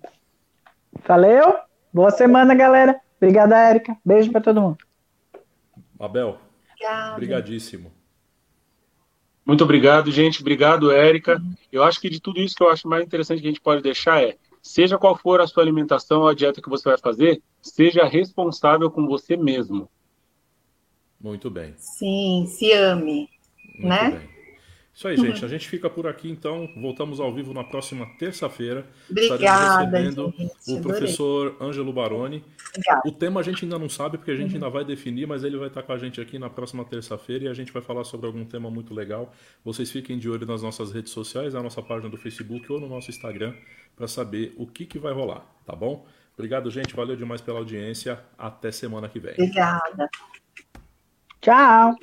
Valeu. Boa semana, galera. Obrigada, Érica. Beijo pra todo mundo. Abel, Obrigada. brigadíssimo. Muito obrigado, gente. Obrigado, Érica. Eu acho que de tudo isso que eu acho mais interessante que a gente pode deixar é, seja qual for a sua alimentação, a dieta que você vai fazer, seja responsável com você mesmo. Muito bem. Sim, se ame. Muito Né? bem. Isso aí, gente. A gente fica por aqui, então. Voltamos ao vivo na próxima terça-feira. Obrigada, Estaremos recebendo gente. o Adorei. professor Ângelo Baroni. Obrigada. O tema a gente ainda não sabe, porque a Uhum. gente ainda vai definir, mas ele vai estar com a gente aqui na próxima terça-feira e a gente vai falar sobre algum tema muito legal. Vocês fiquem de olho nas nossas redes sociais, na nossa página do Facebook ou no nosso Instagram, para saber o que, que vai rolar, tá bom? Obrigado, gente. Valeu demais pela audiência. Até semana que vem. Obrigada. Tchau.